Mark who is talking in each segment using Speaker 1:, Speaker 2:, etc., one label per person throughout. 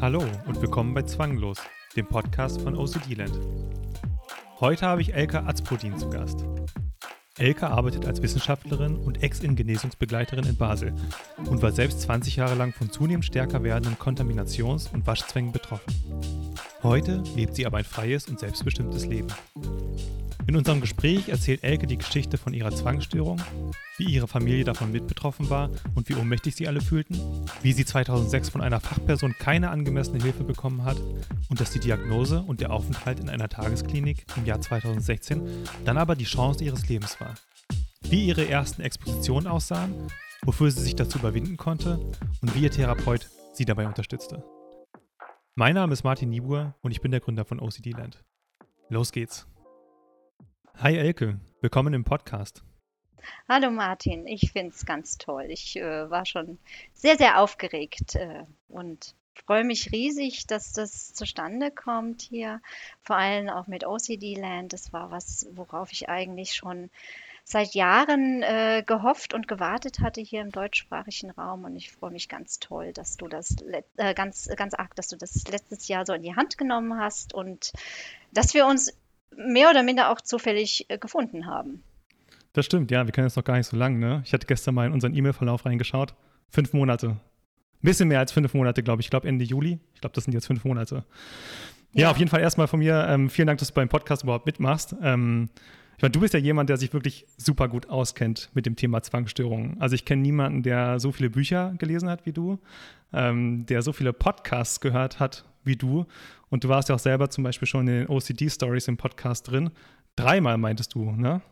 Speaker 1: Hallo und willkommen bei Zwanglos, dem Podcast von OCD Land. Heute habe ich Elka Azprodin zu Gast. Elke arbeitet als Wissenschaftlerin und Ex-In-Genesungsbegleiterin in Basel und war selbst 20 Jahre lang von zunehmend stärker werdenden Kontaminations- und Waschzwängen betroffen. Heute lebt sie aber ein freies und selbstbestimmtes Leben. In unserem Gespräch erzählt Elke die Geschichte von ihrer Zwangsstörung, wie ihre Familie davon mit betroffen war und wie ohnmächtig sie alle fühlten, wie sie 2006 von einer Fachperson keine angemessene Hilfe bekommen hat und dass die Diagnose und der Aufenthalt in einer Tagesklinik im Jahr 2016 dann aber die Chance ihres Lebens war. Wie ihre ersten Expositionen aussahen, wofür sie sich dazu überwinden konnte und wie ihr Therapeut sie dabei unterstützte. Mein Name ist Martin Niebuhr und ich bin der Gründer von OCD Land. Los geht's! Hi Elke, willkommen im Podcast.
Speaker 2: Hallo Martin, ich finde es ganz toll. Ich äh, war schon sehr, sehr aufgeregt äh, und freue mich riesig, dass das zustande kommt hier. Vor allem auch mit OCD Land. Das war was, worauf ich eigentlich schon seit Jahren äh, gehofft und gewartet hatte hier im deutschsprachigen Raum. Und ich freue mich ganz toll, dass du das äh, ganz, ganz arg, dass du das letztes Jahr so in die Hand genommen hast und dass wir uns mehr oder minder auch zufällig äh, gefunden haben.
Speaker 1: Das stimmt, ja, wir kennen es noch gar nicht so lange, ne? Ich hatte gestern mal in unseren E-Mail-Verlauf reingeschaut. Fünf Monate. Ein bisschen mehr als fünf Monate, glaube ich. Ich glaube Ende Juli. Ich glaube, das sind jetzt fünf Monate. Ja, ja auf jeden Fall erstmal von mir ähm, vielen Dank, dass du beim Podcast überhaupt mitmachst. Ähm, ich meine, du bist ja jemand, der sich wirklich super gut auskennt mit dem Thema Zwangsstörungen. Also ich kenne niemanden, der so viele Bücher gelesen hat wie du, ähm, der so viele Podcasts gehört hat wie du. Und du warst ja auch selber zum Beispiel schon in den OCD-Stories im Podcast drin. Dreimal meintest du, ne?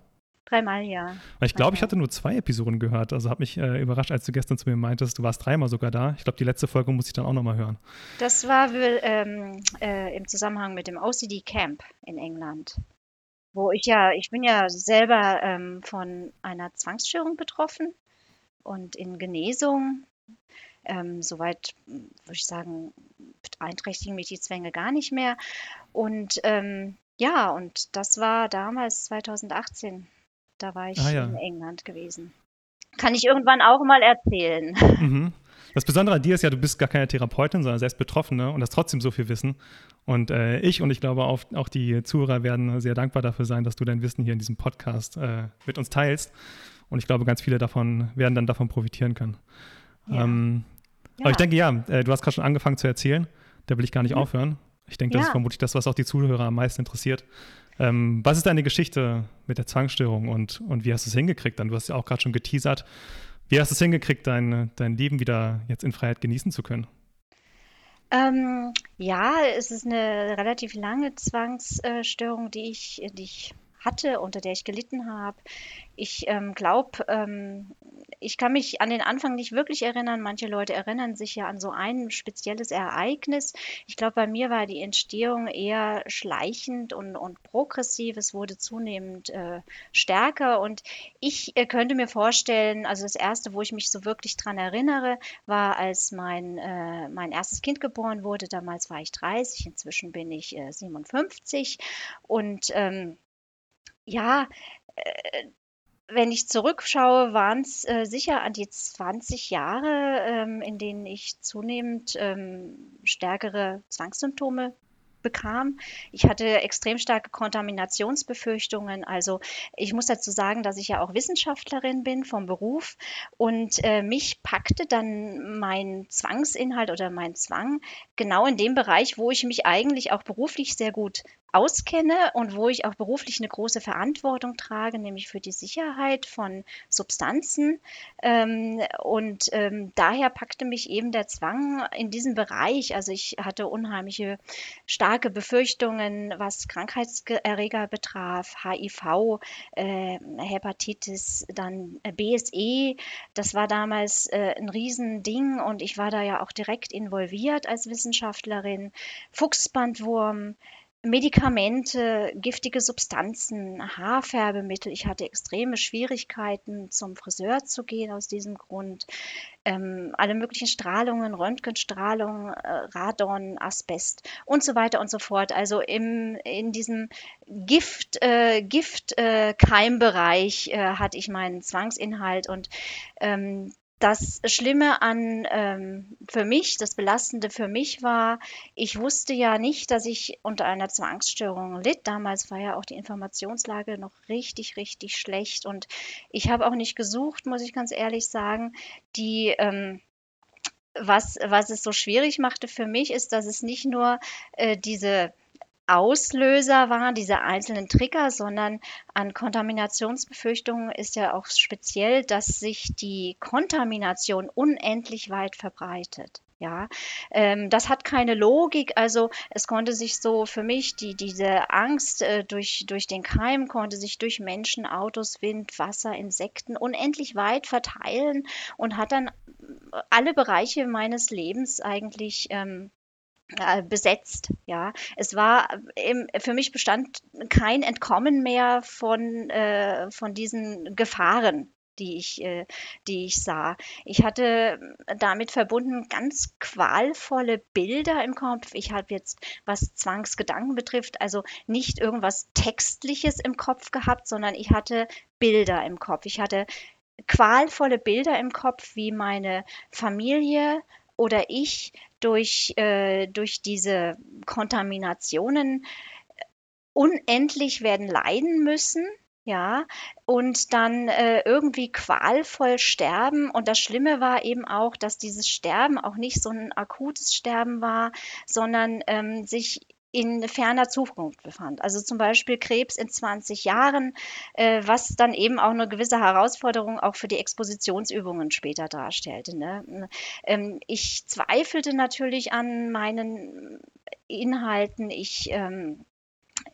Speaker 2: Dreimal, ja.
Speaker 1: Ich glaube, ich hatte nur zwei Episoden gehört. Also hat mich äh, überrascht, als du gestern zu mir meintest, du warst dreimal sogar da. Ich glaube, die letzte Folge muss ich dann auch nochmal hören.
Speaker 2: Das war ähm, äh, im Zusammenhang mit dem OCD Camp in England. Wo ich ja, ich bin ja selber ähm, von einer Zwangsstörung betroffen und in Genesung ähm, soweit würde ich sagen, beeinträchtigen mich die Zwänge gar nicht mehr. Und ähm, ja, und das war damals 2018. Da war ich ah, ja. in England gewesen. Kann ich irgendwann auch mal erzählen.
Speaker 1: Mhm. Das Besondere an dir ist ja, du bist gar keine Therapeutin, sondern selbst Betroffene und hast trotzdem so viel Wissen. Und äh, ich und ich glaube auch, auch, die Zuhörer werden sehr dankbar dafür sein, dass du dein Wissen hier in diesem Podcast äh, mit uns teilst. Und ich glaube, ganz viele davon werden dann davon profitieren können. Ja. Ähm, aber ich denke, ja, äh, du hast gerade schon angefangen zu erzählen. Da will ich gar nicht mhm. aufhören. Ich denke, das ja. ist vermutlich das, was auch die Zuhörer am meisten interessiert. Ähm, was ist deine Geschichte mit der Zwangsstörung und, und wie hast du es hingekriegt? Dann, du hast ja auch gerade schon geteasert. Wie hast du es hingekriegt, dein, dein Leben wieder jetzt in Freiheit genießen zu können?
Speaker 2: Ähm, ja, es ist eine relativ lange Zwangsstörung, die ich, die ich hatte, unter der ich gelitten habe. Ich ähm, glaube, ähm, ich kann mich an den Anfang nicht wirklich erinnern. Manche Leute erinnern sich ja an so ein spezielles Ereignis. Ich glaube, bei mir war die Entstehung eher schleichend und, und progressiv. Es wurde zunehmend äh, stärker. Und ich äh, könnte mir vorstellen, also das Erste, wo ich mich so wirklich dran erinnere, war, als mein, äh, mein erstes Kind geboren wurde. Damals war ich 30, inzwischen bin ich 57. Äh, und ähm, ja, äh, wenn ich zurückschaue, waren es äh, sicher an die 20 Jahre, ähm, in denen ich zunehmend ähm, stärkere Zwangssymptome bekam. Ich hatte extrem starke Kontaminationsbefürchtungen. Also ich muss dazu sagen, dass ich ja auch Wissenschaftlerin bin vom Beruf und äh, mich packte dann mein Zwangsinhalt oder mein Zwang genau in dem Bereich, wo ich mich eigentlich auch beruflich sehr gut auskenne und wo ich auch beruflich eine große Verantwortung trage, nämlich für die Sicherheit von Substanzen. Ähm, und ähm, daher packte mich eben der Zwang in diesem Bereich. Also ich hatte unheimliche starke Befürchtungen, was Krankheitserreger betraf, HIV, äh, Hepatitis, dann äh, BSE. Das war damals äh, ein Riesending und ich war da ja auch direkt involviert als Wissenschaftlerin. Fuchsbandwurm, Medikamente, giftige Substanzen, Haarfärbemittel. Ich hatte extreme Schwierigkeiten, zum Friseur zu gehen aus diesem Grund. Ähm, alle möglichen Strahlungen, Röntgenstrahlung, äh, Radon, Asbest und so weiter und so fort. Also im, in diesem Gift, äh, Giftkeimbereich äh, hatte ich meinen Zwangsinhalt und ähm, das Schlimme an ähm, für mich, das Belastende für mich war, ich wusste ja nicht, dass ich unter einer Zwangsstörung litt. Damals war ja auch die Informationslage noch richtig, richtig schlecht. Und ich habe auch nicht gesucht, muss ich ganz ehrlich sagen, die ähm, was, was es so schwierig machte für mich, ist, dass es nicht nur äh, diese Auslöser waren, diese einzelnen Trigger, sondern an Kontaminationsbefürchtungen ist ja auch speziell, dass sich die Kontamination unendlich weit verbreitet. Ja, ähm, das hat keine Logik. Also es konnte sich so für mich die, diese Angst äh, durch, durch den Keim konnte sich durch Menschen, Autos, Wind, Wasser, Insekten unendlich weit verteilen und hat dann alle Bereiche meines Lebens eigentlich ähm, äh, besetzt. Ja, es war im, für mich bestand kein Entkommen mehr von, äh, von diesen Gefahren, die ich, äh, die ich sah. Ich hatte damit verbunden ganz qualvolle Bilder im Kopf. Ich habe jetzt, was Zwangsgedanken betrifft, also nicht irgendwas Textliches im Kopf gehabt, sondern ich hatte Bilder im Kopf. Ich hatte qualvolle Bilder im Kopf, wie meine Familie oder ich durch, äh, durch diese Kontaminationen unendlich werden leiden müssen, ja, und dann äh, irgendwie qualvoll sterben. Und das Schlimme war eben auch, dass dieses Sterben auch nicht so ein akutes Sterben war, sondern ähm, sich in ferner Zukunft befand. Also zum Beispiel Krebs in 20 Jahren, äh, was dann eben auch eine gewisse Herausforderung auch für die Expositionsübungen später darstellte. Ne? Ähm, ich zweifelte natürlich an meinen Inhalten. Ich ähm,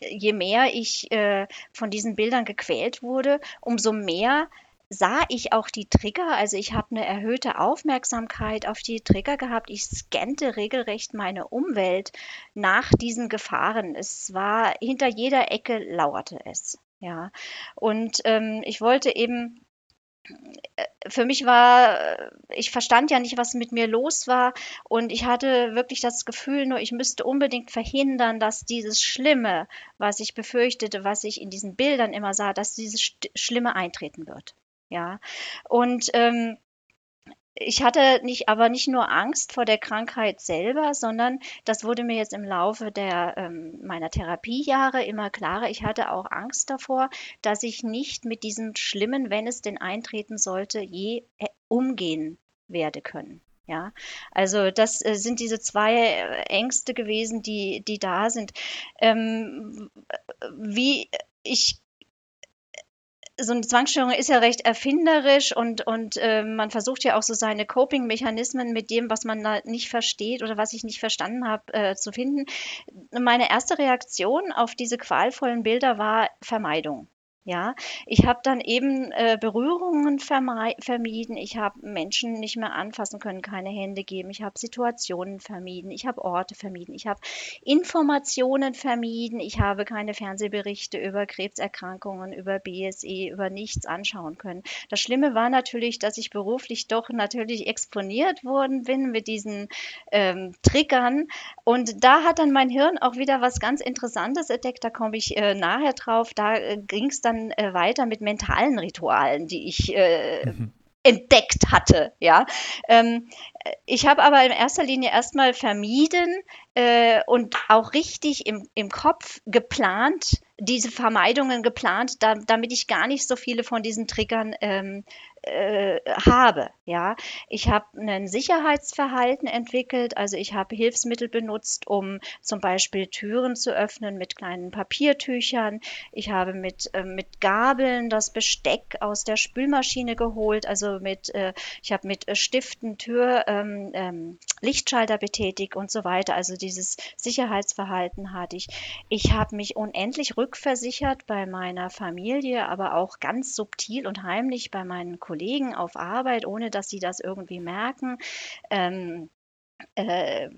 Speaker 2: je mehr ich äh, von diesen Bildern gequält wurde, umso mehr sah ich auch die Trigger. Also ich habe eine erhöhte Aufmerksamkeit auf die Trigger gehabt. Ich scannte regelrecht meine Umwelt nach diesen Gefahren. Es war hinter jeder Ecke lauerte es. Ja, und ähm, ich wollte eben äh, für mich war, äh, ich verstand ja nicht, was mit mir los war und ich hatte wirklich das Gefühl, nur ich müsste unbedingt verhindern, dass dieses Schlimme, was ich befürchtete, was ich in diesen Bildern immer sah, dass dieses Schlimme eintreten wird. Ja, und ähm, ich hatte nicht, aber nicht nur Angst vor der Krankheit selber, sondern das wurde mir jetzt im Laufe der, ähm, meiner Therapiejahre immer klarer. Ich hatte auch Angst davor, dass ich nicht mit diesem Schlimmen, wenn es denn eintreten sollte, je äh, umgehen werde können. Ja, also das äh, sind diese zwei äh, Ängste gewesen, die, die da sind. Ähm, wie ich so eine Zwangsstörung ist ja recht erfinderisch und, und äh, man versucht ja auch so seine Coping-Mechanismen mit dem, was man da nicht versteht oder was ich nicht verstanden habe, äh, zu finden. Meine erste Reaktion auf diese qualvollen Bilder war Vermeidung. Ja, ich habe dann eben äh, Berührungen vermieden. Ich habe Menschen nicht mehr anfassen können, keine Hände geben. Ich habe Situationen vermieden. Ich habe Orte vermieden. Ich habe Informationen vermieden. Ich habe keine Fernsehberichte über Krebserkrankungen, über BSE, über nichts anschauen können. Das Schlimme war natürlich, dass ich beruflich doch natürlich exponiert worden bin mit diesen ähm, Triggern. Und da hat dann mein Hirn auch wieder was ganz Interessantes entdeckt. Da komme ich äh, nachher drauf. Da äh, ging es dann dann äh, weiter mit mentalen Ritualen, die ich äh, mhm. entdeckt hatte. Ja, ähm, ich habe aber in erster Linie erstmal vermieden äh, und auch richtig im, im Kopf geplant, diese Vermeidungen geplant, da, damit ich gar nicht so viele von diesen Triggern ähm, äh, habe. Ja, ich habe ein Sicherheitsverhalten entwickelt, also ich habe Hilfsmittel benutzt, um zum Beispiel Türen zu öffnen mit kleinen Papiertüchern. Ich habe mit, äh, mit Gabeln das Besteck aus der Spülmaschine geholt, also mit, äh, ich habe mit Stiften Tür, ähm, ähm, Lichtschalter betätigt und so weiter. Also dieses Sicherheitsverhalten hatte ich. Ich habe mich unendlich rückversichert bei meiner Familie, aber auch ganz subtil und heimlich bei meinen Kollegen auf Arbeit, ohne dass sie das irgendwie merken. Ähm, äh,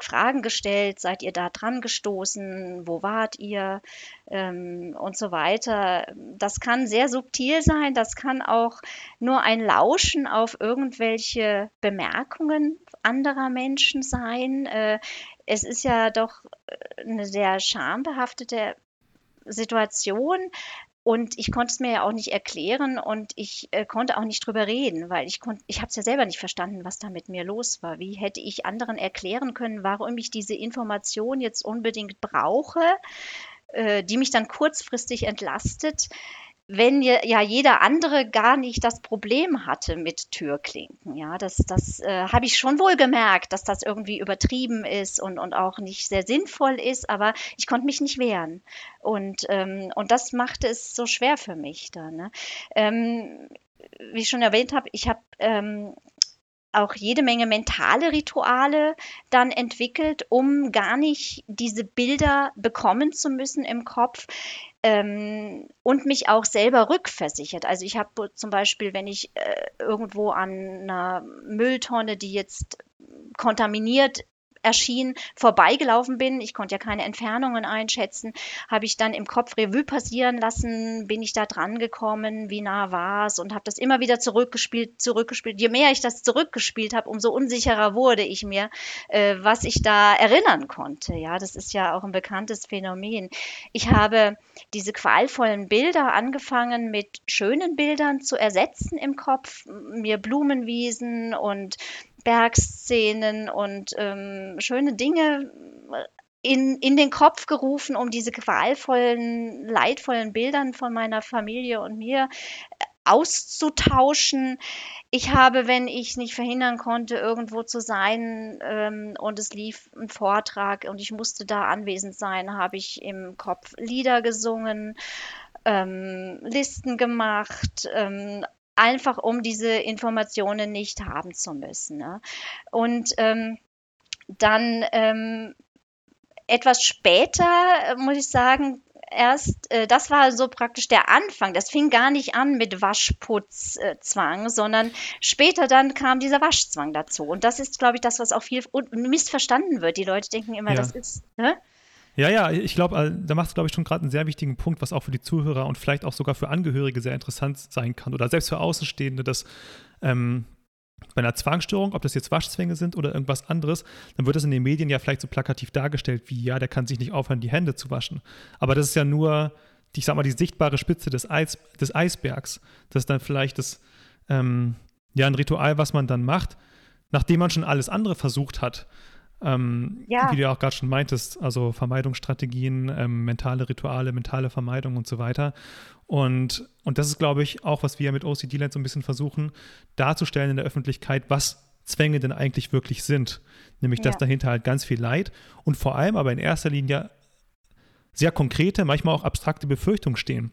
Speaker 2: Fragen gestellt, seid ihr da dran gestoßen, wo wart ihr ähm, und so weiter. Das kann sehr subtil sein, das kann auch nur ein Lauschen auf irgendwelche Bemerkungen anderer Menschen sein. Äh, es ist ja doch äh, eine sehr schambehaftete Situation. Und ich konnte es mir ja auch nicht erklären und ich äh, konnte auch nicht drüber reden, weil ich konnte, ich habe es ja selber nicht verstanden, was da mit mir los war. Wie hätte ich anderen erklären können, warum ich diese Information jetzt unbedingt brauche, äh, die mich dann kurzfristig entlastet, wenn ja jeder andere gar nicht das Problem hatte mit Türklinken. Ja, das, das äh, habe ich schon wohl gemerkt, dass das irgendwie übertrieben ist und, und auch nicht sehr sinnvoll ist, aber ich konnte mich nicht wehren. Und, ähm, und das machte es so schwer für mich da. Ne? Ähm, wie ich schon erwähnt habe, ich habe ähm, auch jede Menge mentale Rituale dann entwickelt, um gar nicht diese Bilder bekommen zu müssen im Kopf ähm, und mich auch selber rückversichert. Also ich habe zum Beispiel, wenn ich äh, irgendwo an einer Mülltonne, die jetzt kontaminiert erschien, vorbeigelaufen bin. Ich konnte ja keine Entfernungen einschätzen. Habe ich dann im Kopf Revue passieren lassen, bin ich da dran gekommen, wie nah war es und habe das immer wieder zurückgespielt, zurückgespielt. Je mehr ich das zurückgespielt habe, umso unsicherer wurde ich mir, äh, was ich da erinnern konnte. Ja, das ist ja auch ein bekanntes Phänomen. Ich habe diese qualvollen Bilder angefangen mit schönen Bildern zu ersetzen im Kopf, mir Blumenwiesen und Bergszenen und ähm, schöne Dinge in, in den Kopf gerufen, um diese qualvollen, leidvollen Bildern von meiner Familie und mir äh, auszutauschen. Ich habe, wenn ich nicht verhindern konnte, irgendwo zu sein ähm, und es lief ein Vortrag und ich musste da anwesend sein, habe ich im Kopf Lieder gesungen, ähm, Listen gemacht, ähm, einfach um diese Informationen nicht haben zu müssen. Ne? Und ähm, dann ähm, etwas später, äh, muss ich sagen, erst, äh, das war so praktisch der Anfang. Das fing gar nicht an mit Waschputzzwang, sondern später dann kam dieser Waschzwang dazu. Und das ist, glaube ich, das, was auch viel missverstanden wird. Die Leute denken immer, ja. das ist. Ne?
Speaker 1: Ja, ja, ich glaube, äh, da machst du, glaube ich, schon gerade einen sehr wichtigen Punkt, was auch für die Zuhörer und vielleicht auch sogar für Angehörige sehr interessant sein kann oder selbst für Außenstehende, dass ähm, bei einer Zwangsstörung, ob das jetzt Waschzwänge sind oder irgendwas anderes, dann wird das in den Medien ja vielleicht so plakativ dargestellt wie, ja, der kann sich nicht aufhören, die Hände zu waschen. Aber das ist ja nur, ich sag mal, die sichtbare Spitze des, Eis, des Eisbergs. Das ist dann vielleicht das, ähm, ja, ein Ritual, was man dann macht, nachdem man schon alles andere versucht hat. Ähm, ja. Wie du ja auch gerade schon meintest, also Vermeidungsstrategien, ähm, mentale Rituale, mentale Vermeidung und so weiter. Und, und das ist, glaube ich, auch, was wir mit OCD Land so ein bisschen versuchen, darzustellen in der Öffentlichkeit, was Zwänge denn eigentlich wirklich sind. Nämlich, dass ja. dahinter halt ganz viel Leid und vor allem aber in erster Linie sehr konkrete, manchmal auch abstrakte Befürchtungen stehen.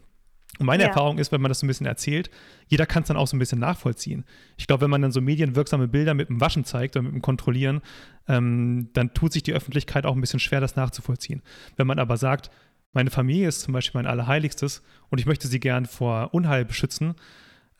Speaker 1: Und meine ja. Erfahrung ist, wenn man das so ein bisschen erzählt, jeder kann es dann auch so ein bisschen nachvollziehen. Ich glaube, wenn man dann so medienwirksame Bilder mit dem Waschen zeigt oder mit dem Kontrollieren, ähm, dann tut sich die Öffentlichkeit auch ein bisschen schwer, das nachzuvollziehen. Wenn man aber sagt, meine Familie ist zum Beispiel mein Allerheiligstes und ich möchte sie gern vor Unheil beschützen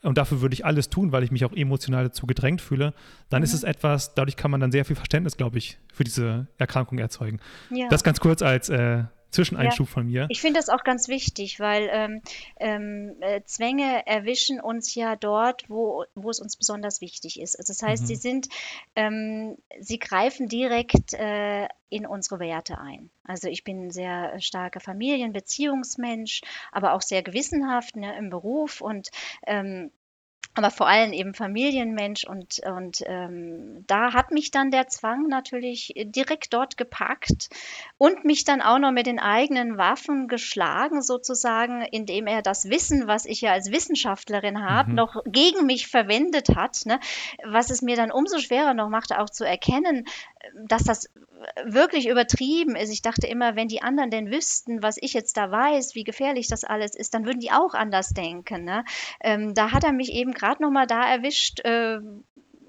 Speaker 1: und dafür würde ich alles tun, weil ich mich auch emotional dazu gedrängt fühle, dann mhm. ist es etwas, dadurch kann man dann sehr viel Verständnis, glaube ich, für diese Erkrankung erzeugen. Ja. Das ganz kurz als äh, Zwischeneinschub ja, von mir.
Speaker 2: Ich finde das auch ganz wichtig, weil ähm, ähm, äh, Zwänge erwischen uns ja dort, wo, wo es uns besonders wichtig ist. Also das heißt, mhm. sie sind, ähm, sie greifen direkt äh, in unsere Werte ein. Also ich bin ein sehr starker Familienbeziehungsmensch, aber auch sehr gewissenhaft ne, im Beruf und ähm, aber vor allem eben Familienmensch und, und ähm, da hat mich dann der Zwang natürlich direkt dort gepackt und mich dann auch noch mit den eigenen Waffen geschlagen, sozusagen, indem er das Wissen, was ich ja als Wissenschaftlerin habe, mhm. noch gegen mich verwendet hat, ne? was es mir dann umso schwerer noch machte, auch zu erkennen, dass das wirklich übertrieben ist. Ich dachte immer, wenn die anderen denn wüssten, was ich jetzt da weiß, wie gefährlich das alles ist, dann würden die auch anders denken. Ne? Ähm, da hat er mich eben gerade noch mal da erwischt, äh,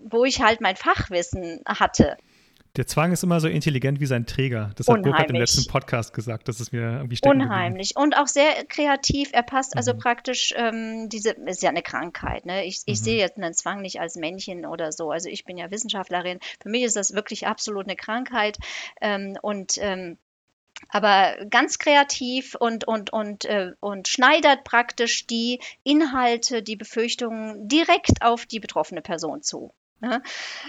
Speaker 2: wo ich halt mein Fachwissen hatte.
Speaker 1: Der Zwang ist immer so intelligent wie sein Träger. Das hat Burkhard im letzten Podcast gesagt. Das ist mir irgendwie
Speaker 2: Unheimlich. Geblieben. Und auch sehr kreativ. Er passt also mhm. praktisch, ähm, diese, ist ja eine Krankheit. Ne? Ich, ich mhm. sehe jetzt einen Zwang nicht als Männchen oder so. Also ich bin ja Wissenschaftlerin. Für mich ist das wirklich absolut eine Krankheit. Ähm, und ähm, aber ganz kreativ und, und, und, äh, und schneidert praktisch die Inhalte, die Befürchtungen direkt auf die betroffene Person zu. Ne?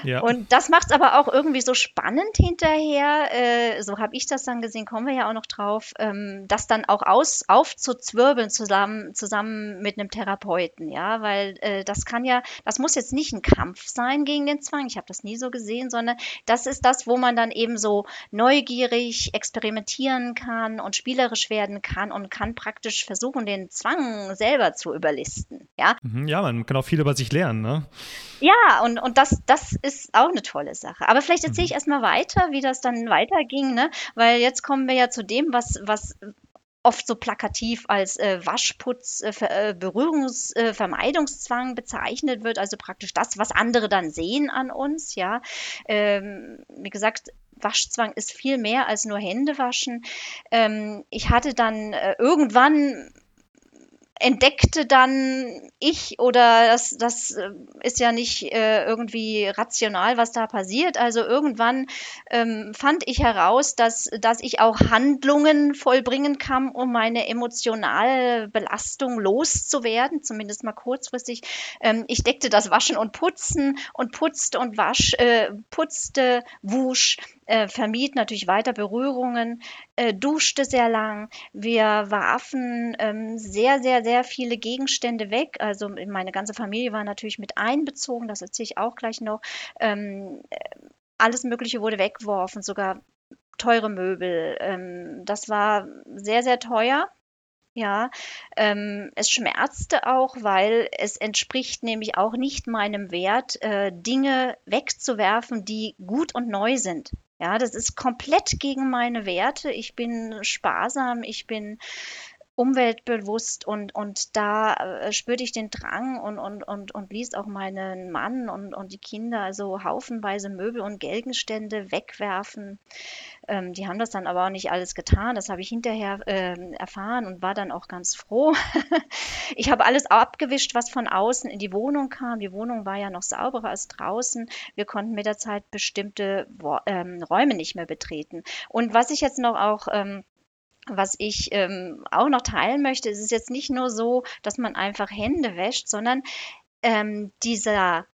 Speaker 2: Ja. Und das macht es aber auch irgendwie so spannend hinterher, äh, so habe ich das dann gesehen, kommen wir ja auch noch drauf, ähm, das dann auch aus, aufzuzwirbeln zusammen, zusammen mit einem Therapeuten, ja, weil äh, das kann ja, das muss jetzt nicht ein Kampf sein gegen den Zwang, ich habe das nie so gesehen, sondern das ist das, wo man dann eben so neugierig experimentieren kann und spielerisch werden kann und kann praktisch versuchen, den Zwang selber zu überlisten, ja.
Speaker 1: Mhm, ja, man kann auch viel über sich lernen, ne?
Speaker 2: Ja, und, und das, das ist auch eine tolle Sache. Aber vielleicht erzähle ich mhm. erstmal weiter, wie das dann weiterging, ne? Weil jetzt kommen wir ja zu dem, was, was oft so plakativ als äh, Waschputz, äh, äh, Berührungsvermeidungszwang äh, bezeichnet wird, also praktisch das, was andere dann sehen an uns, ja. Ähm, wie gesagt, Waschzwang ist viel mehr als nur Hände waschen. Ähm, ich hatte dann äh, irgendwann entdeckte dann ich oder das, das äh, ist ja nicht äh, irgendwie rational, was da passiert. Also irgendwann ähm, fand ich heraus, dass, dass ich auch Handlungen vollbringen kann, um meine emotionale Belastung loszuwerden, zumindest mal kurzfristig. Ähm, ich deckte das Waschen und Putzen und putzte und wasch, äh, putzte, wusch, äh, vermied natürlich weiter Berührungen, äh, duschte sehr lang. Wir warfen ähm, sehr, sehr, sehr viele Gegenstände weg. Also meine ganze Familie war natürlich mit einbezogen, das erzähle ich auch gleich noch. Ähm, äh, alles Mögliche wurde weggeworfen, sogar teure Möbel. Ähm, das war sehr, sehr teuer. Ja, ähm, es schmerzte auch, weil es entspricht nämlich auch nicht meinem Wert, äh, Dinge wegzuwerfen, die gut und neu sind. Ja, das ist komplett gegen meine Werte. Ich bin sparsam, ich bin umweltbewusst und, und da äh, spürte ich den Drang und, und, und, und ließ auch meinen Mann und, und die Kinder also haufenweise Möbel und Gegenstände wegwerfen. Ähm, die haben das dann aber auch nicht alles getan. Das habe ich hinterher äh, erfahren und war dann auch ganz froh. ich habe alles abgewischt, was von außen in die Wohnung kam. Die Wohnung war ja noch sauberer als draußen. Wir konnten mit der Zeit bestimmte ähm, Räume nicht mehr betreten. Und was ich jetzt noch auch ähm, was ich ähm, auch noch teilen möchte, ist es jetzt nicht nur so, dass man einfach Hände wäscht, sondern ähm, dieser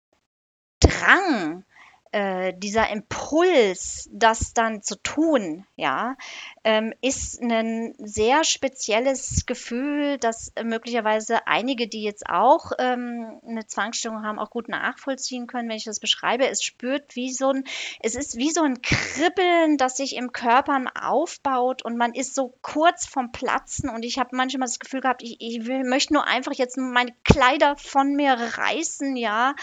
Speaker 2: Drang, äh, dieser Impuls, das dann zu tun, ja, ähm, ist ein sehr spezielles Gefühl, das möglicherweise einige, die jetzt auch ähm, eine Zwangsstörung haben, auch gut nachvollziehen können, wenn ich das beschreibe. Es spürt wie so ein, es ist wie so ein Kribbeln, das sich im Körper aufbaut und man ist so kurz vom Platzen und ich habe manchmal das Gefühl gehabt, ich, ich will, möchte nur einfach jetzt meine Kleider von mir reißen, ja.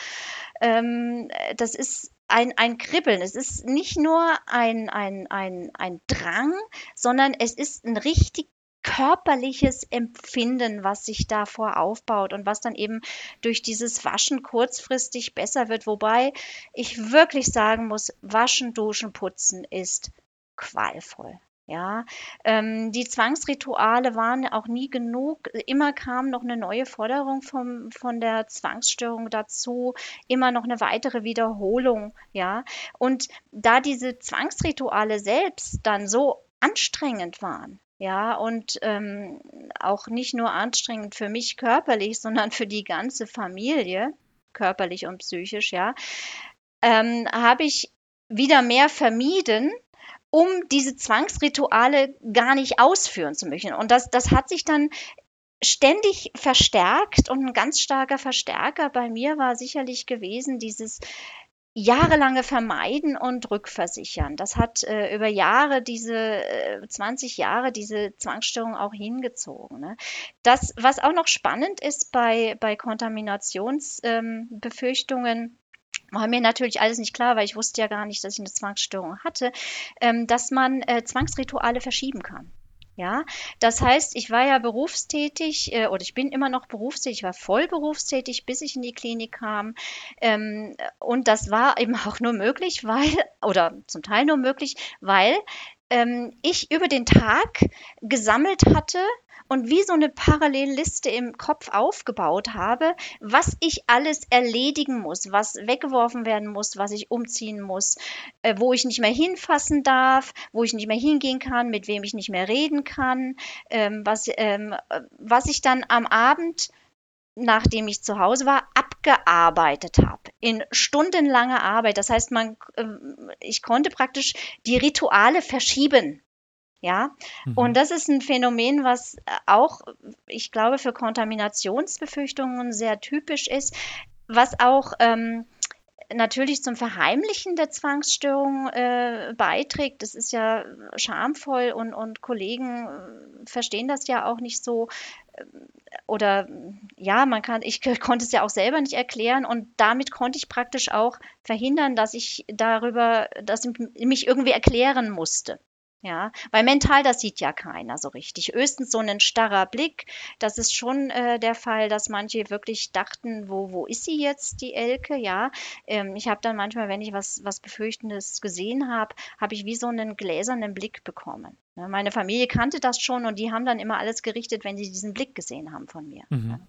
Speaker 2: Ähm, das ist ein, ein Kribbeln. Es ist nicht nur ein, ein, ein, ein Drang, sondern es ist ein richtig körperliches Empfinden, was sich davor aufbaut und was dann eben durch dieses Waschen kurzfristig besser wird. Wobei ich wirklich sagen muss, Waschen, Duschen, Putzen ist qualvoll. Ja, ähm, die Zwangsrituale waren auch nie genug. Immer kam noch eine neue Forderung vom, von der Zwangsstörung dazu, immer noch eine weitere Wiederholung. Ja, und da diese Zwangsrituale selbst dann so anstrengend waren, ja, und ähm, auch nicht nur anstrengend für mich körperlich, sondern für die ganze Familie, körperlich und psychisch, ja, ähm, habe ich wieder mehr vermieden, um diese Zwangsrituale gar nicht ausführen zu müssen. Und das, das hat sich dann ständig verstärkt und ein ganz starker Verstärker bei mir war sicherlich gewesen dieses jahrelange Vermeiden und Rückversichern. Das hat äh, über Jahre diese äh, 20 Jahre diese Zwangsstörung auch hingezogen. Ne? Das, was auch noch spannend ist bei, bei Kontaminationsbefürchtungen, ähm, war mir natürlich alles nicht klar, weil ich wusste ja gar nicht, dass ich eine Zwangsstörung hatte, ähm, dass man äh, Zwangsrituale verschieben kann. Ja, das heißt, ich war ja berufstätig äh, oder ich bin immer noch berufstätig, ich war voll berufstätig, bis ich in die Klinik kam. Ähm, und das war eben auch nur möglich, weil, oder zum Teil nur möglich, weil ähm, ich über den Tag gesammelt hatte und wie so eine Parallelliste im Kopf aufgebaut habe, was ich alles erledigen muss, was weggeworfen werden muss, was ich umziehen muss, äh, wo ich nicht mehr hinfassen darf, wo ich nicht mehr hingehen kann, mit wem ich nicht mehr reden kann, ähm, was, ähm, was ich dann am Abend nachdem ich zu Hause war, abgearbeitet habe. In stundenlanger Arbeit. Das heißt, man, äh, ich konnte praktisch die Rituale verschieben. Ja, mhm. und das ist ein Phänomen, was auch, ich glaube, für Kontaminationsbefürchtungen sehr typisch ist, was auch ähm, natürlich zum Verheimlichen der Zwangsstörung äh, beiträgt. Das ist ja schamvoll und, und Kollegen äh, verstehen das ja auch nicht so. Oder ja, man kann, ich konnte es ja auch selber nicht erklären und damit konnte ich praktisch auch verhindern, dass ich darüber, dass ich mich irgendwie erklären musste. Ja, weil mental, das sieht ja keiner so richtig. Höchstens so ein starrer Blick. Das ist schon äh, der Fall, dass manche wirklich dachten, wo, wo ist sie jetzt, die Elke? Ja, ähm, ich habe dann manchmal, wenn ich was, was Befürchtendes gesehen habe, habe ich wie so einen gläsernen Blick bekommen. Ne, meine Familie kannte das schon und die haben dann immer alles gerichtet, wenn sie diesen Blick gesehen haben von mir. Mhm.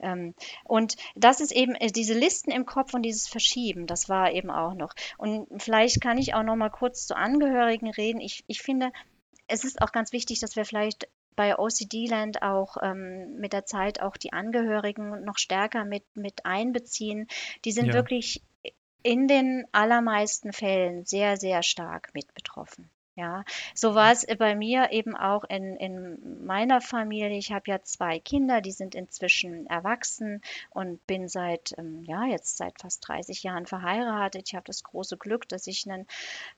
Speaker 2: Ähm, und das ist eben äh, diese Listen im Kopf und dieses Verschieben, das war eben auch noch. Und vielleicht kann ich auch noch mal kurz zu Angehörigen reden. Ich, ich finde, es ist auch ganz wichtig, dass wir vielleicht bei OCD-Land auch ähm, mit der Zeit auch die Angehörigen noch stärker mit, mit einbeziehen. Die sind ja. wirklich in den allermeisten Fällen sehr, sehr stark mit betroffen. Ja, so war es bei mir eben auch in, in meiner Familie. Ich habe ja zwei Kinder, die sind inzwischen erwachsen und bin seit, ähm, ja, jetzt seit fast 30 Jahren verheiratet. Ich habe das große Glück, dass ich einen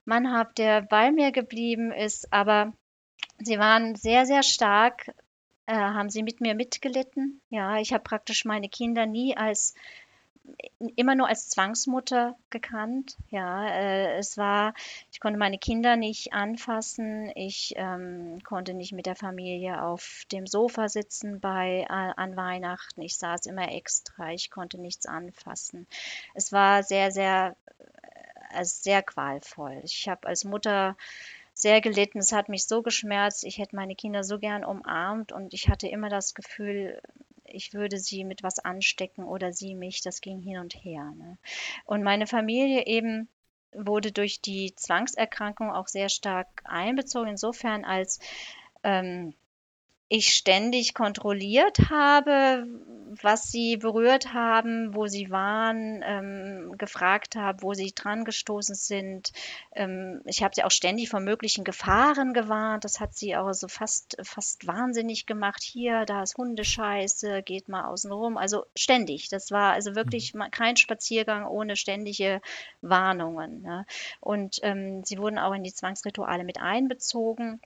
Speaker 2: Mann habe, der bei mir geblieben ist. Aber sie waren sehr, sehr stark, äh, haben sie mit mir mitgelitten. Ja, ich habe praktisch meine Kinder nie als immer nur als Zwangsmutter gekannt. Ja, äh, es war, ich konnte meine Kinder nicht anfassen, ich ähm, konnte nicht mit der Familie auf dem Sofa sitzen bei äh, an Weihnachten. Ich saß immer extra, ich konnte nichts anfassen. Es war sehr, sehr, äh, sehr qualvoll. Ich habe als Mutter sehr gelitten. Es hat mich so geschmerzt. Ich hätte meine Kinder so gern umarmt und ich hatte immer das Gefühl, ich würde sie mit was anstecken oder sie mich. Das ging hin und her. Ne? Und meine Familie eben wurde durch die Zwangserkrankung auch sehr stark einbezogen, insofern als ähm, ich ständig kontrolliert habe, was sie berührt haben, wo sie waren, ähm, gefragt habe, wo sie dran gestoßen sind. Ähm, ich habe sie auch ständig vor möglichen Gefahren gewarnt. Das hat sie auch so fast, fast wahnsinnig gemacht. Hier, da ist Hundescheiße, geht mal außen rum. Also ständig. Das war also wirklich mhm. kein Spaziergang ohne ständige Warnungen. Ne? Und ähm, sie wurden auch in die Zwangsrituale mit einbezogen.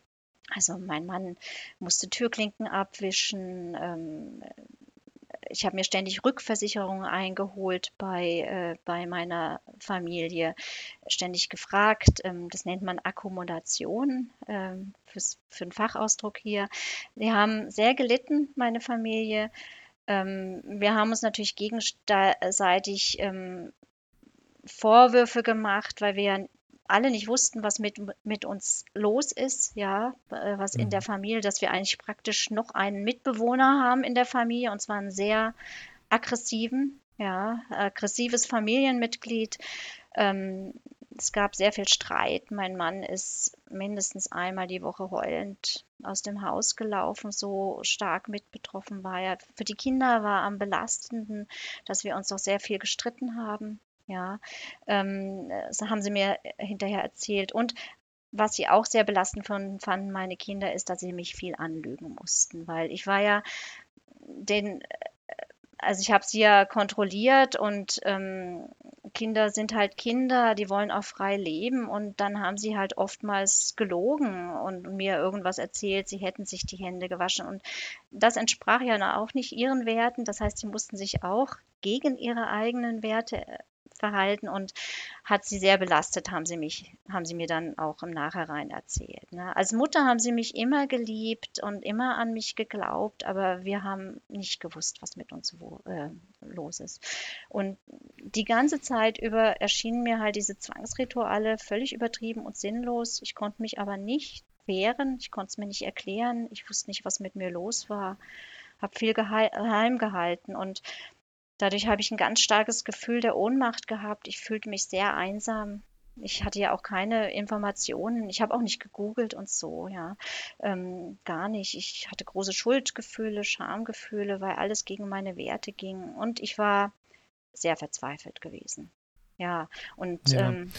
Speaker 2: Also mein Mann musste Türklinken abwischen. Ähm, ich habe mir ständig Rückversicherungen eingeholt bei, äh, bei meiner Familie, ständig gefragt. Ähm, das nennt man Akkommodation ähm, fürs, für einen Fachausdruck hier. Wir haben sehr gelitten, meine Familie. Ähm, wir haben uns natürlich gegenseitig ähm, Vorwürfe gemacht, weil wir ja alle nicht wussten, was mit, mit uns los ist, ja, äh, was in der mhm. Familie, dass wir eigentlich praktisch noch einen Mitbewohner haben in der Familie und zwar einen sehr aggressiven, ja, aggressives Familienmitglied. Ähm, es gab sehr viel Streit. Mein Mann ist mindestens einmal die Woche heulend aus dem Haus gelaufen. So stark mit betroffen war er. Für die Kinder war am belastenden, dass wir uns doch sehr viel gestritten haben. Ja, ähm, das haben sie mir hinterher erzählt. Und was sie auch sehr belastend von, fanden, meine Kinder, ist, dass sie mich viel anlügen mussten, weil ich war ja den, also ich habe sie ja kontrolliert und ähm, Kinder sind halt Kinder, die wollen auch frei leben und dann haben sie halt oftmals gelogen und mir irgendwas erzählt, sie hätten sich die Hände gewaschen und das entsprach ja auch nicht ihren Werten. Das heißt, sie mussten sich auch gegen ihre eigenen Werte Verhalten und hat sie sehr belastet, haben sie mich, haben sie mir dann auch im Nachhinein erzählt. Ne? Als Mutter haben sie mich immer geliebt und immer an mich geglaubt, aber wir haben nicht gewusst, was mit uns wo, äh, los ist. Und die ganze Zeit über erschienen mir halt diese Zwangsrituale völlig übertrieben und sinnlos. Ich konnte mich aber nicht wehren, ich konnte es mir nicht erklären, ich wusste nicht, was mit mir los war, habe viel geheim gehalten und Dadurch habe ich ein ganz starkes Gefühl der Ohnmacht gehabt. Ich fühlte mich sehr einsam. Ich hatte ja auch keine Informationen. Ich habe auch nicht gegoogelt und so, ja. Ähm, gar nicht. Ich hatte große Schuldgefühle, Schamgefühle, weil alles gegen meine Werte ging. Und ich war sehr verzweifelt gewesen. Ja, und ja. Ähm,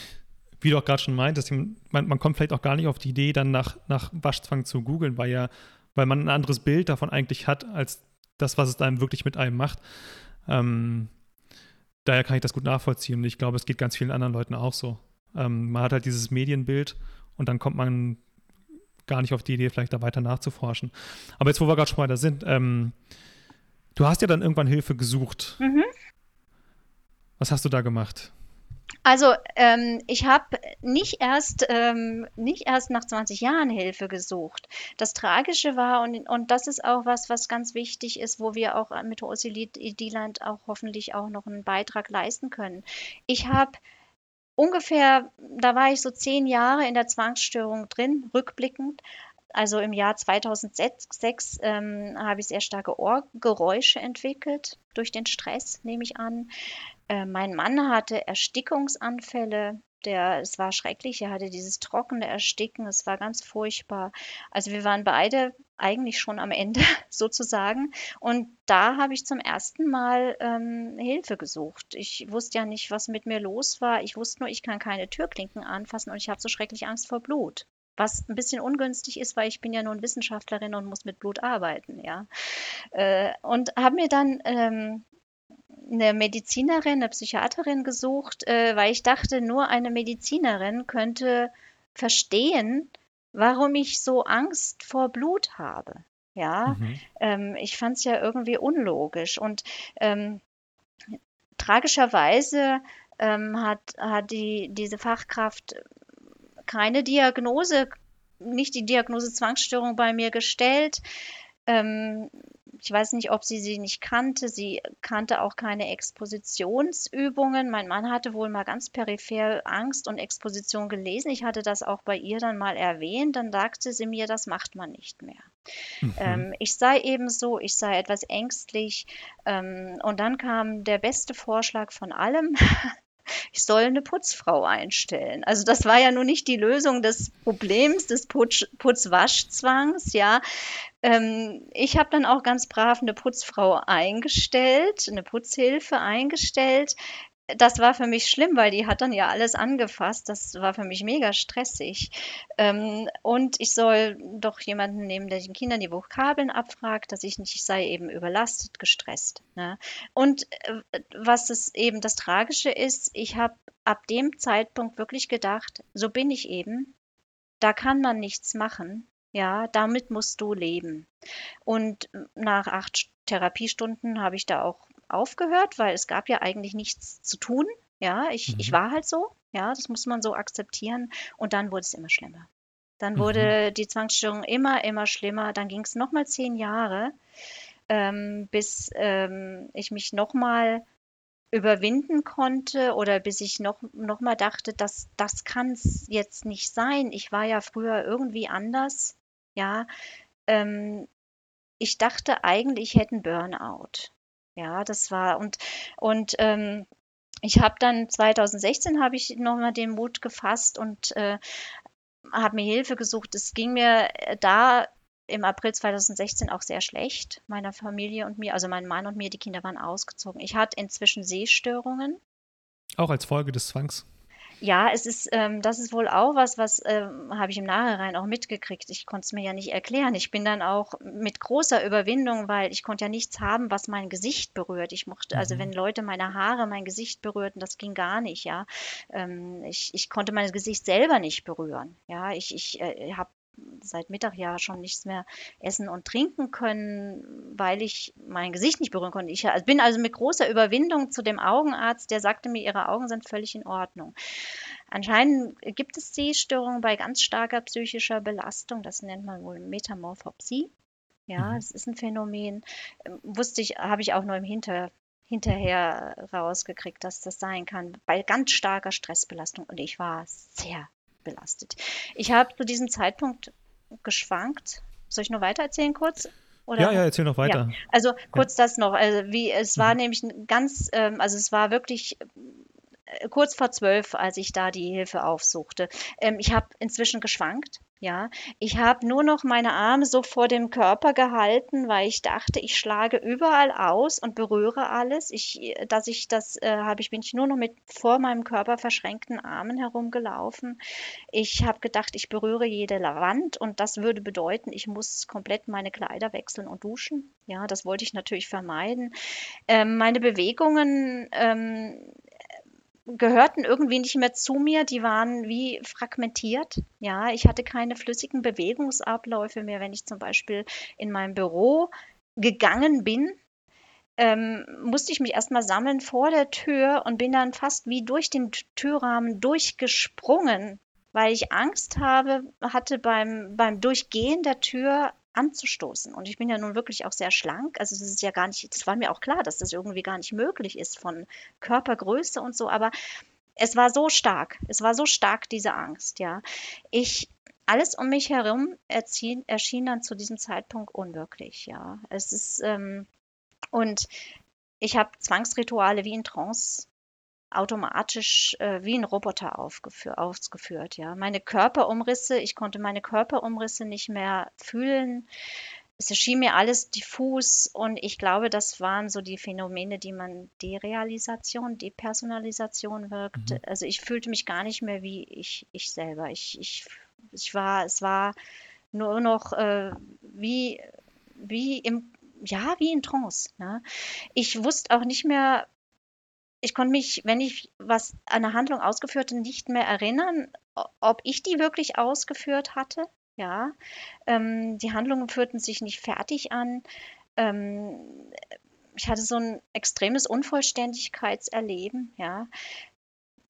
Speaker 1: wie du auch gerade schon meintest, man, man, kommt vielleicht auch gar nicht auf die Idee, dann nach, nach Waschzwang zu googeln, weil ja, weil man ein anderes Bild davon eigentlich hat, als das, was es einem wirklich mit einem macht. Ähm, daher kann ich das gut nachvollziehen und ich glaube, es geht ganz vielen anderen Leuten auch so. Ähm, man hat halt dieses Medienbild und dann kommt man gar nicht auf die Idee, vielleicht da weiter nachzuforschen. Aber jetzt, wo wir gerade schon da sind, ähm, du hast ja dann irgendwann Hilfe gesucht. Mhm. Was hast du da gemacht?
Speaker 2: Also ähm, ich habe nicht erst ähm, nicht erst nach 20 Jahren Hilfe gesucht. Das Tragische war und, und das ist auch was, was ganz wichtig ist, wo wir auch mit OCD-Land auch hoffentlich auch noch einen Beitrag leisten können. Ich habe ungefähr, da war ich so zehn Jahre in der Zwangsstörung drin, rückblickend. Also im Jahr 2006 ähm, habe ich sehr starke Ohrgeräusche entwickelt, durch den Stress, nehme ich an. Äh, mein Mann hatte Erstickungsanfälle. Der, es war schrecklich. Er hatte dieses trockene Ersticken. Es war ganz furchtbar. Also wir waren beide eigentlich schon am Ende sozusagen. Und da habe ich zum ersten Mal ähm, Hilfe gesucht. Ich wusste ja nicht, was mit mir los war. Ich wusste nur, ich kann keine Türklinken anfassen und ich habe so schrecklich Angst vor Blut. Was ein bisschen ungünstig ist, weil ich bin ja nun Wissenschaftlerin und muss mit Blut arbeiten, ja. Äh, und habe mir dann ähm, eine Medizinerin, eine Psychiaterin gesucht, äh, weil ich dachte, nur eine Medizinerin könnte verstehen, warum ich so Angst vor Blut habe. Ja, mhm. ähm, ich fand es ja irgendwie unlogisch und ähm, tragischerweise ähm, hat, hat die, diese Fachkraft keine Diagnose, nicht die Diagnose Zwangsstörung bei mir gestellt. Ähm, ich weiß nicht, ob sie sie nicht kannte. Sie kannte auch keine Expositionsübungen. Mein Mann hatte wohl mal ganz peripher Angst und Exposition gelesen. Ich hatte das auch bei ihr dann mal erwähnt. Dann sagte sie mir, das macht man nicht mehr. Mhm. Ähm, ich sei ebenso, ich sei etwas ängstlich. Ähm, und dann kam der beste Vorschlag von allem. ich soll eine Putzfrau einstellen. Also das war ja nun nicht die Lösung des Problems des Putz Putzwaschzwangs, ja. Ähm, ich habe dann auch ganz brav eine Putzfrau eingestellt, eine Putzhilfe eingestellt, das war für mich schlimm, weil die hat dann ja alles angefasst. Das war für mich mega stressig. Ähm, und ich soll doch jemanden nehmen, der den Kindern die Vokabeln abfragt, dass ich nicht, ich sei eben überlastet, gestresst. Ne? Und äh, was es eben das Tragische ist, ich habe ab dem Zeitpunkt wirklich gedacht, so bin ich eben. Da kann man nichts machen. Ja, damit musst du leben. Und nach acht Therapiestunden habe ich da auch aufgehört, weil es gab ja eigentlich nichts zu tun. Ja, ich, mhm. ich war halt so. Ja, das muss man so akzeptieren. Und dann wurde es immer schlimmer. Dann mhm. wurde mhm. die Zwangsstörung immer, immer schlimmer. Dann ging es nochmal zehn Jahre, ähm, bis ähm, ich mich nochmal überwinden konnte oder bis ich noch, noch mal dachte, dass das kann es jetzt nicht sein. Ich war ja früher irgendwie anders. Ja, ähm, ich dachte eigentlich, ich hätte einen Burnout. Ja, das war und und ähm, ich habe dann 2016 habe ich nochmal den Mut gefasst und äh, habe mir Hilfe gesucht. Es ging mir äh, da im April 2016 auch sehr schlecht, meiner Familie und mir. Also mein Mann und mir, die Kinder waren ausgezogen. Ich hatte inzwischen Sehstörungen.
Speaker 1: Auch als Folge des Zwangs?
Speaker 2: Ja, es ist, ähm, das ist wohl auch was, was ähm, habe ich im Nachhinein auch mitgekriegt. Ich konnte es mir ja nicht erklären. Ich bin dann auch mit großer Überwindung, weil ich konnte ja nichts haben, was mein Gesicht berührt. Ich mochte, also mhm. wenn Leute meine Haare, mein Gesicht berührten, das ging gar nicht, ja. Ähm, ich, ich konnte mein Gesicht selber nicht berühren. Ja, ich, ich äh, habe seit Mittag ja schon nichts mehr essen und trinken können, weil ich mein Gesicht nicht berühren konnte. Ich bin also mit großer Überwindung zu dem Augenarzt, der sagte mir, ihre Augen sind völlig in Ordnung. Anscheinend gibt es Sehstörungen bei ganz starker psychischer Belastung. Das nennt man wohl Metamorphopsie. Ja, mhm. es ist ein Phänomen. Ähm, wusste ich, habe ich auch nur im Hinter, hinterher rausgekriegt, dass das sein kann, bei ganz starker Stressbelastung. Und ich war sehr belastet. Ich habe zu diesem Zeitpunkt geschwankt. Soll ich nur weiter erzählen kurz?
Speaker 1: Oder? Ja, ja, erzähl noch weiter.
Speaker 2: Ja. Also kurz ja. das noch. Also wie es war mhm. nämlich ganz, ähm, also es war wirklich kurz vor zwölf, als ich da die Hilfe aufsuchte. Ähm, ich habe inzwischen geschwankt. Ja, ich habe nur noch meine Arme so vor dem Körper gehalten, weil ich dachte, ich schlage überall aus und berühre alles. Ich, dass ich das äh, habe ich bin ich nur noch mit vor meinem Körper verschränkten Armen herumgelaufen. Ich habe gedacht, ich berühre jede Wand und das würde bedeuten, ich muss komplett meine Kleider wechseln und duschen. Ja, das wollte ich natürlich vermeiden. Ähm, meine Bewegungen ähm, gehörten irgendwie nicht mehr zu mir, die waren wie fragmentiert. Ja, ich hatte keine flüssigen Bewegungsabläufe mehr, wenn ich zum Beispiel in meinem Büro gegangen bin. Ähm, musste ich mich erstmal sammeln vor der Tür und bin dann fast wie durch den Türrahmen durchgesprungen, weil ich Angst habe, hatte beim, beim Durchgehen der Tür anzustoßen. Und ich bin ja nun wirklich auch sehr schlank. Also es ist ja gar nicht, es war mir auch klar, dass das irgendwie gar nicht möglich ist von Körpergröße und so, aber es war so stark, es war so stark, diese Angst, ja. Ich, alles um mich herum erschien, erschien dann zu diesem Zeitpunkt unwirklich, ja. Es ist, ähm, und ich habe Zwangsrituale wie in Trance automatisch äh, wie ein Roboter ausgeführt. Ja. Meine Körperumrisse, ich konnte meine Körperumrisse nicht mehr fühlen. Es erschien mir alles diffus und ich glaube, das waren so die Phänomene, die man Derealisation, Depersonalisation wirkt. Mhm. Also ich fühlte mich gar nicht mehr wie ich, ich selber. Ich, ich, ich war, es war nur noch äh, wie, wie im, ja, wie in Trance. Ne? Ich wusste auch nicht mehr, ich konnte mich, wenn ich was eine Handlung ausgeführt habe, nicht mehr erinnern, ob ich die wirklich ausgeführt hatte. Ja, ähm, die Handlungen führten sich nicht fertig an. Ähm, ich hatte so ein extremes Unvollständigkeitserleben. Ja,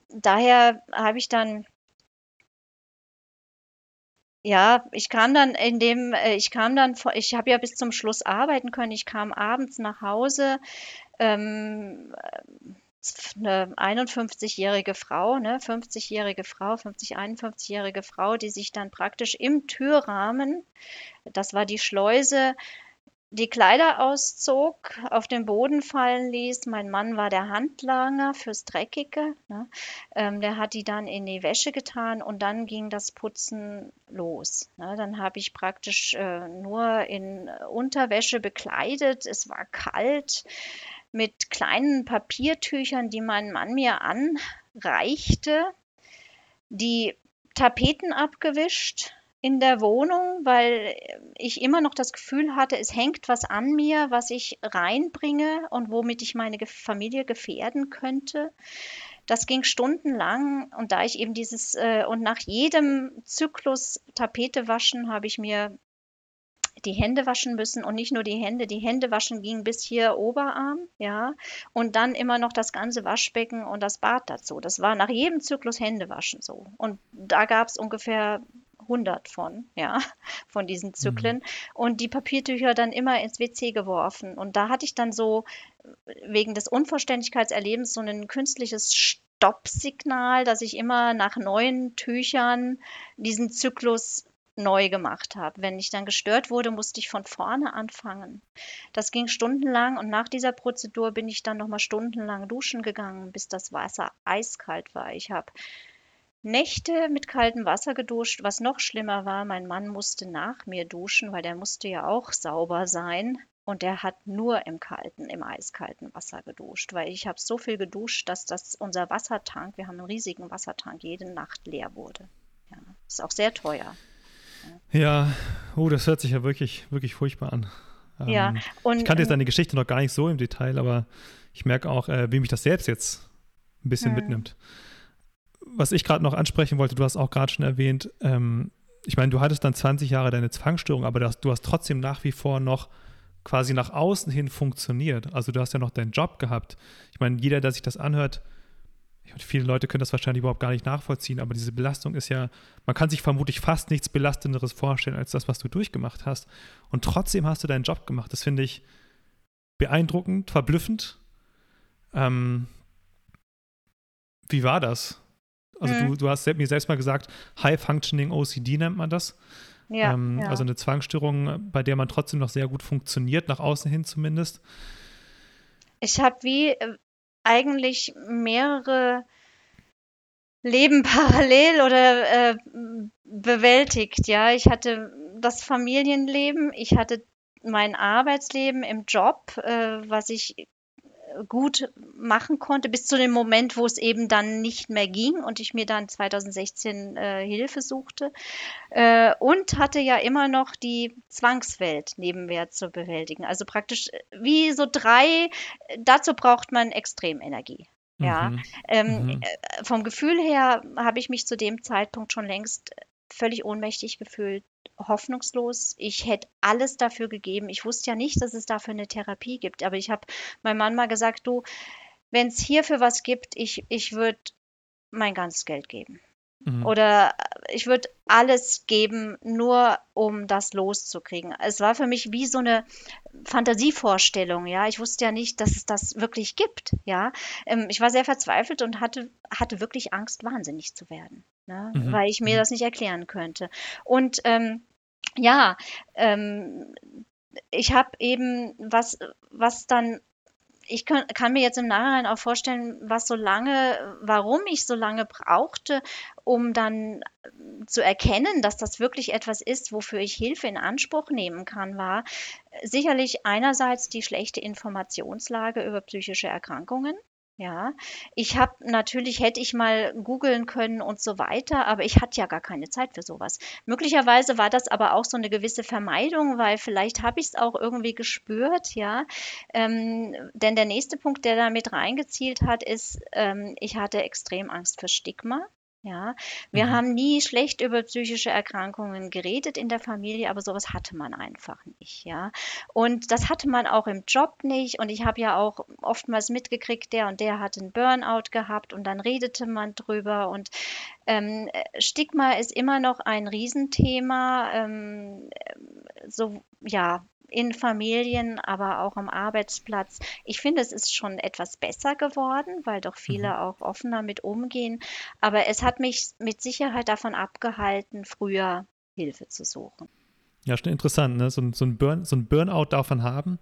Speaker 2: daher habe ich dann ja, ich kam dann in dem, äh, ich kam dann, ich habe ja bis zum Schluss arbeiten können. Ich kam abends nach Hause. Ähm, eine 51-jährige Frau, ne, 50-jährige Frau, 50, 51-jährige Frau, die sich dann praktisch im Türrahmen, das war die Schleuse, die Kleider auszog, auf den Boden fallen ließ. Mein Mann war der Handlanger fürs Dreckige. Ne? Ähm, der hat die dann in die Wäsche getan und dann ging das Putzen los. Ne? Dann habe ich praktisch äh, nur in Unterwäsche bekleidet. Es war kalt mit kleinen Papiertüchern, die mein Mann mir anreichte, die Tapeten abgewischt in der Wohnung, weil ich immer noch das Gefühl hatte, es hängt was an mir, was ich reinbringe und womit ich meine Familie gefährden könnte. Das ging stundenlang und da ich eben dieses äh, und nach jedem Zyklus Tapete waschen habe ich mir die Hände waschen müssen und nicht nur die Hände, die Hände waschen ging bis hier Oberarm, ja, und dann immer noch das ganze Waschbecken und das Bad dazu. Das war nach jedem Zyklus Hände waschen so. Und da gab es ungefähr 100 von, ja, von diesen Zyklen. Mhm. Und die Papiertücher dann immer ins WC geworfen. Und da hatte ich dann so wegen des Unvollständigkeitserlebens so ein künstliches Stoppsignal, dass ich immer nach neuen Tüchern diesen Zyklus neu gemacht habe. Wenn ich dann gestört wurde, musste ich von vorne anfangen. Das ging stundenlang und nach dieser Prozedur bin ich dann nochmal stundenlang duschen gegangen, bis das Wasser eiskalt war. Ich habe Nächte mit kaltem Wasser geduscht. Was noch schlimmer war, mein Mann musste nach mir duschen, weil der musste ja auch sauber sein. Und der hat nur im kalten, im eiskalten Wasser geduscht, weil ich habe so viel geduscht, dass das unser Wassertank, wir haben einen riesigen Wassertank, jede Nacht leer wurde. Ja, ist auch sehr teuer.
Speaker 1: Ja, oh, das hört sich ja wirklich, wirklich furchtbar an.
Speaker 2: Ähm, ja,
Speaker 1: und. Ich kannte jetzt deine Geschichte noch gar nicht so im Detail, aber ich merke auch, äh, wie mich das selbst jetzt ein bisschen hm. mitnimmt. Was ich gerade noch ansprechen wollte, du hast auch gerade schon erwähnt, ähm, ich meine, du hattest dann 20 Jahre deine Zwangsstörung, aber das, du hast trotzdem nach wie vor noch quasi nach außen hin funktioniert. Also du hast ja noch deinen Job gehabt. Ich meine, jeder, der sich das anhört, meine, viele Leute können das wahrscheinlich überhaupt gar nicht nachvollziehen, aber diese Belastung ist ja, man kann sich vermutlich fast nichts Belastenderes vorstellen als das, was du durchgemacht hast. Und trotzdem hast du deinen Job gemacht. Das finde ich beeindruckend, verblüffend. Ähm, wie war das? Also mhm. du, du hast mir selbst mal gesagt, High Functioning OCD nennt man das. Ja, ähm, ja. Also eine Zwangsstörung, bei der man trotzdem noch sehr gut funktioniert, nach außen hin zumindest.
Speaker 2: Ich habe wie äh, eigentlich mehrere Leben parallel oder äh, bewältigt. Ja, ich hatte das Familienleben, ich hatte mein Arbeitsleben im Job, äh, was ich gut machen konnte, bis zu dem Moment, wo es eben dann nicht mehr ging und ich mir dann 2016 äh, Hilfe suchte. Äh, und hatte ja immer noch die Zwangswelt nebenher zu bewältigen. Also praktisch äh, wie so drei, dazu braucht man Extremenergie. Ja, mhm. Ähm, mhm. Äh, vom Gefühl her habe ich mich zu dem Zeitpunkt schon längst völlig ohnmächtig gefühlt, hoffnungslos. Ich hätte alles dafür gegeben. Ich wusste ja nicht, dass es dafür eine Therapie gibt, aber ich habe meinem Mann mal gesagt, du, wenn es hierfür was gibt, ich, ich würde mein ganzes Geld geben. Mhm. Oder ich würde alles geben, nur um das loszukriegen. Es war für mich wie so eine Fantasievorstellung, ja. Ich wusste ja nicht, dass es das wirklich gibt, ja. Ähm, ich war sehr verzweifelt und hatte, hatte wirklich Angst, wahnsinnig zu werden, ne? Mhm. weil ich mir mhm. das nicht erklären könnte. Und ähm, ja, ähm, ich habe eben was, was dann ich kann, mir jetzt im Nachhinein auch vorstellen, was so lange, warum ich so lange brauchte, um dann zu erkennen, dass das wirklich etwas ist, wofür ich Hilfe in Anspruch nehmen kann, war sicherlich einerseits die schlechte Informationslage über psychische Erkrankungen. Ja, ich habe natürlich hätte ich mal googeln können und so weiter, aber ich hatte ja gar keine Zeit für sowas. Möglicherweise war das aber auch so eine gewisse Vermeidung, weil vielleicht habe ich es auch irgendwie gespürt, ja. Ähm, denn der nächste Punkt, der da mit reingezielt hat, ist, ähm, ich hatte extrem Angst für Stigma. Ja, wir mhm. haben nie schlecht über psychische Erkrankungen geredet in der Familie, aber sowas hatte man einfach nicht, ja. Und das hatte man auch im Job nicht. Und ich habe ja auch oftmals mitgekriegt, der und der hat einen Burnout gehabt und dann redete man drüber. Und ähm, Stigma ist immer noch ein Riesenthema. Ähm, so, ja, in Familien, aber auch am Arbeitsplatz. Ich finde, es ist schon etwas besser geworden, weil doch viele mhm. auch offener mit umgehen. Aber es hat mich mit Sicherheit davon abgehalten, früher Hilfe zu suchen.
Speaker 1: Ja, schon interessant, ne? So, so, ein, Burn, so ein Burnout davon haben.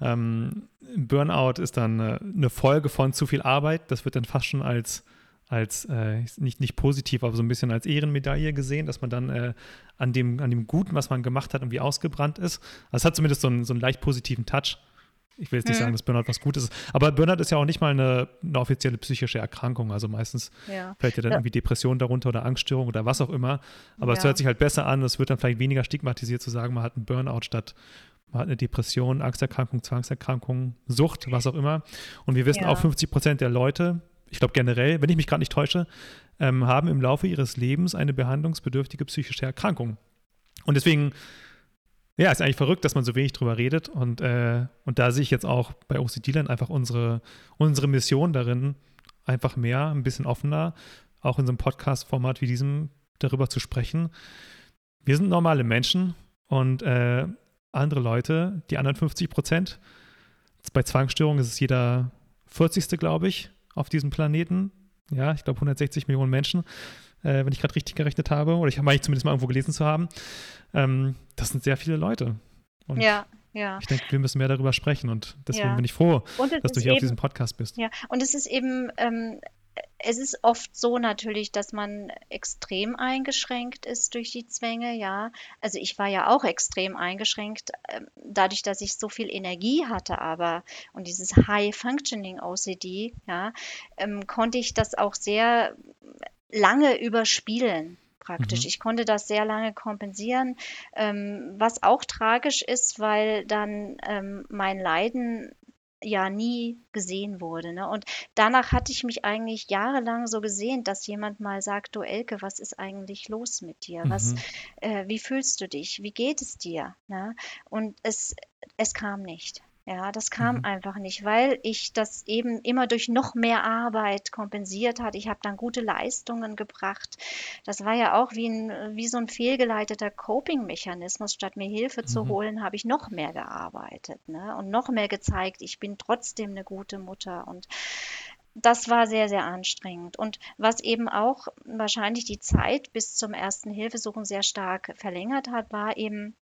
Speaker 1: Ähm, Burnout ist dann äh, eine Folge von zu viel Arbeit. Das wird dann fast schon als als äh, nicht, nicht positiv, aber so ein bisschen als Ehrenmedaille gesehen, dass man dann äh, an, dem, an dem Guten, was man gemacht hat, irgendwie ausgebrannt ist. Also es hat zumindest so einen, so einen leicht positiven Touch. Ich will jetzt nicht mhm. sagen, dass Burnout was Gutes ist. Aber Burnout ist ja auch nicht mal eine, eine offizielle psychische Erkrankung. Also meistens ja. fällt ja dann ja. irgendwie Depression darunter oder Angststörung oder was auch immer. Aber ja. es hört sich halt besser an. Es wird dann vielleicht weniger stigmatisiert zu sagen, man hat einen Burnout statt man hat eine Depression, Angsterkrankung, Zwangserkrankung, Sucht, was auch immer. Und wir wissen auch 50 Prozent der Leute, ich glaube generell, wenn ich mich gerade nicht täusche, ähm, haben im Laufe ihres Lebens eine behandlungsbedürftige psychische Erkrankung. Und deswegen, ja, ist eigentlich verrückt, dass man so wenig drüber redet. Und, äh, und da sehe ich jetzt auch bei OCD-Land einfach unsere, unsere Mission darin, einfach mehr, ein bisschen offener, auch in so einem Podcast-Format wie diesem darüber zu sprechen. Wir sind normale Menschen und äh, andere Leute, die anderen 50 Prozent, bei Zwangsstörungen ist es jeder 40. glaube ich, auf diesem Planeten. Ja, ich glaube 160 Millionen Menschen, äh, wenn ich gerade richtig gerechnet habe. Oder ich meine ich zumindest mal irgendwo gelesen zu haben. Ähm, das sind sehr viele Leute.
Speaker 2: Und ja, ja.
Speaker 1: Ich denke, wir müssen mehr darüber sprechen und deswegen ja. bin ich froh, dass du hier eben, auf diesem Podcast bist.
Speaker 2: Ja, und es ist eben ähm, es ist oft so natürlich, dass man extrem eingeschränkt ist durch die Zwänge, ja. Also ich war ja auch extrem eingeschränkt, ähm, dadurch, dass ich so viel Energie hatte, aber und dieses High Functioning OCD, ja, ähm, konnte ich das auch sehr lange überspielen praktisch. Mhm. Ich konnte das sehr lange kompensieren, ähm, was auch tragisch ist, weil dann ähm, mein Leiden ja nie gesehen wurde. Ne? Und danach hatte ich mich eigentlich jahrelang so gesehen, dass jemand mal sagt, du Elke, was ist eigentlich los mit dir? Was,
Speaker 1: Mhm.
Speaker 2: äh, wie fühlst du dich? Wie geht es dir? Ne? Und es, es kam nicht. Ja, das kam
Speaker 1: Mhm.
Speaker 2: einfach nicht, weil ich das eben immer durch noch mehr Arbeit kompensiert hatte. Ich habe dann gute Leistungen gebracht. Das war ja auch wie ein, wie so ein fehlgeleiteter Coping-Mechanismus. Statt mir Hilfe zu
Speaker 1: Mhm.
Speaker 2: holen, habe ich noch mehr gearbeitet, ne? Und noch mehr gezeigt, ich bin trotzdem eine gute Mutter. Und das war sehr, sehr anstrengend. Und was eben auch wahrscheinlich die Zeit bis zum ersten Hilfesuchen sehr stark verlängert hat, war eben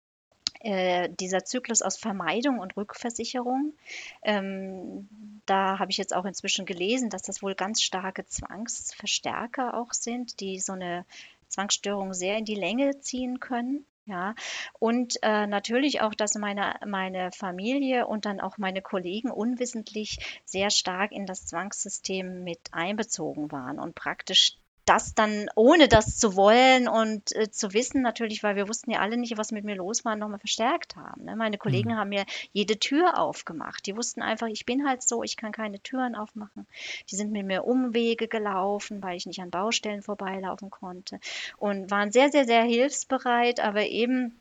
Speaker 2: äh, dieser Zyklus aus Vermeidung und Rückversicherung. Ähm, da habe ich jetzt auch inzwischen gelesen, dass das wohl ganz starke Zwangsverstärker auch sind, die so eine Zwangsstörung sehr in die Länge ziehen können. Ja, und äh, natürlich auch, dass meine, meine Familie und dann auch meine Kollegen unwissentlich sehr stark in das Zwangssystem mit einbezogen waren und praktisch das dann, ohne das zu wollen und äh, zu wissen, natürlich, weil wir wussten ja alle nicht, was mit mir los war, nochmal verstärkt haben. Ne? Meine Kollegen
Speaker 1: Mhm.
Speaker 2: haben mir jede Tür aufgemacht. Die wussten einfach, ich bin halt so, ich kann keine Türen aufmachen. Die sind mit mir Umwege gelaufen, weil ich nicht an Baustellen vorbeilaufen konnte und waren sehr, sehr, sehr hilfsbereit, aber eben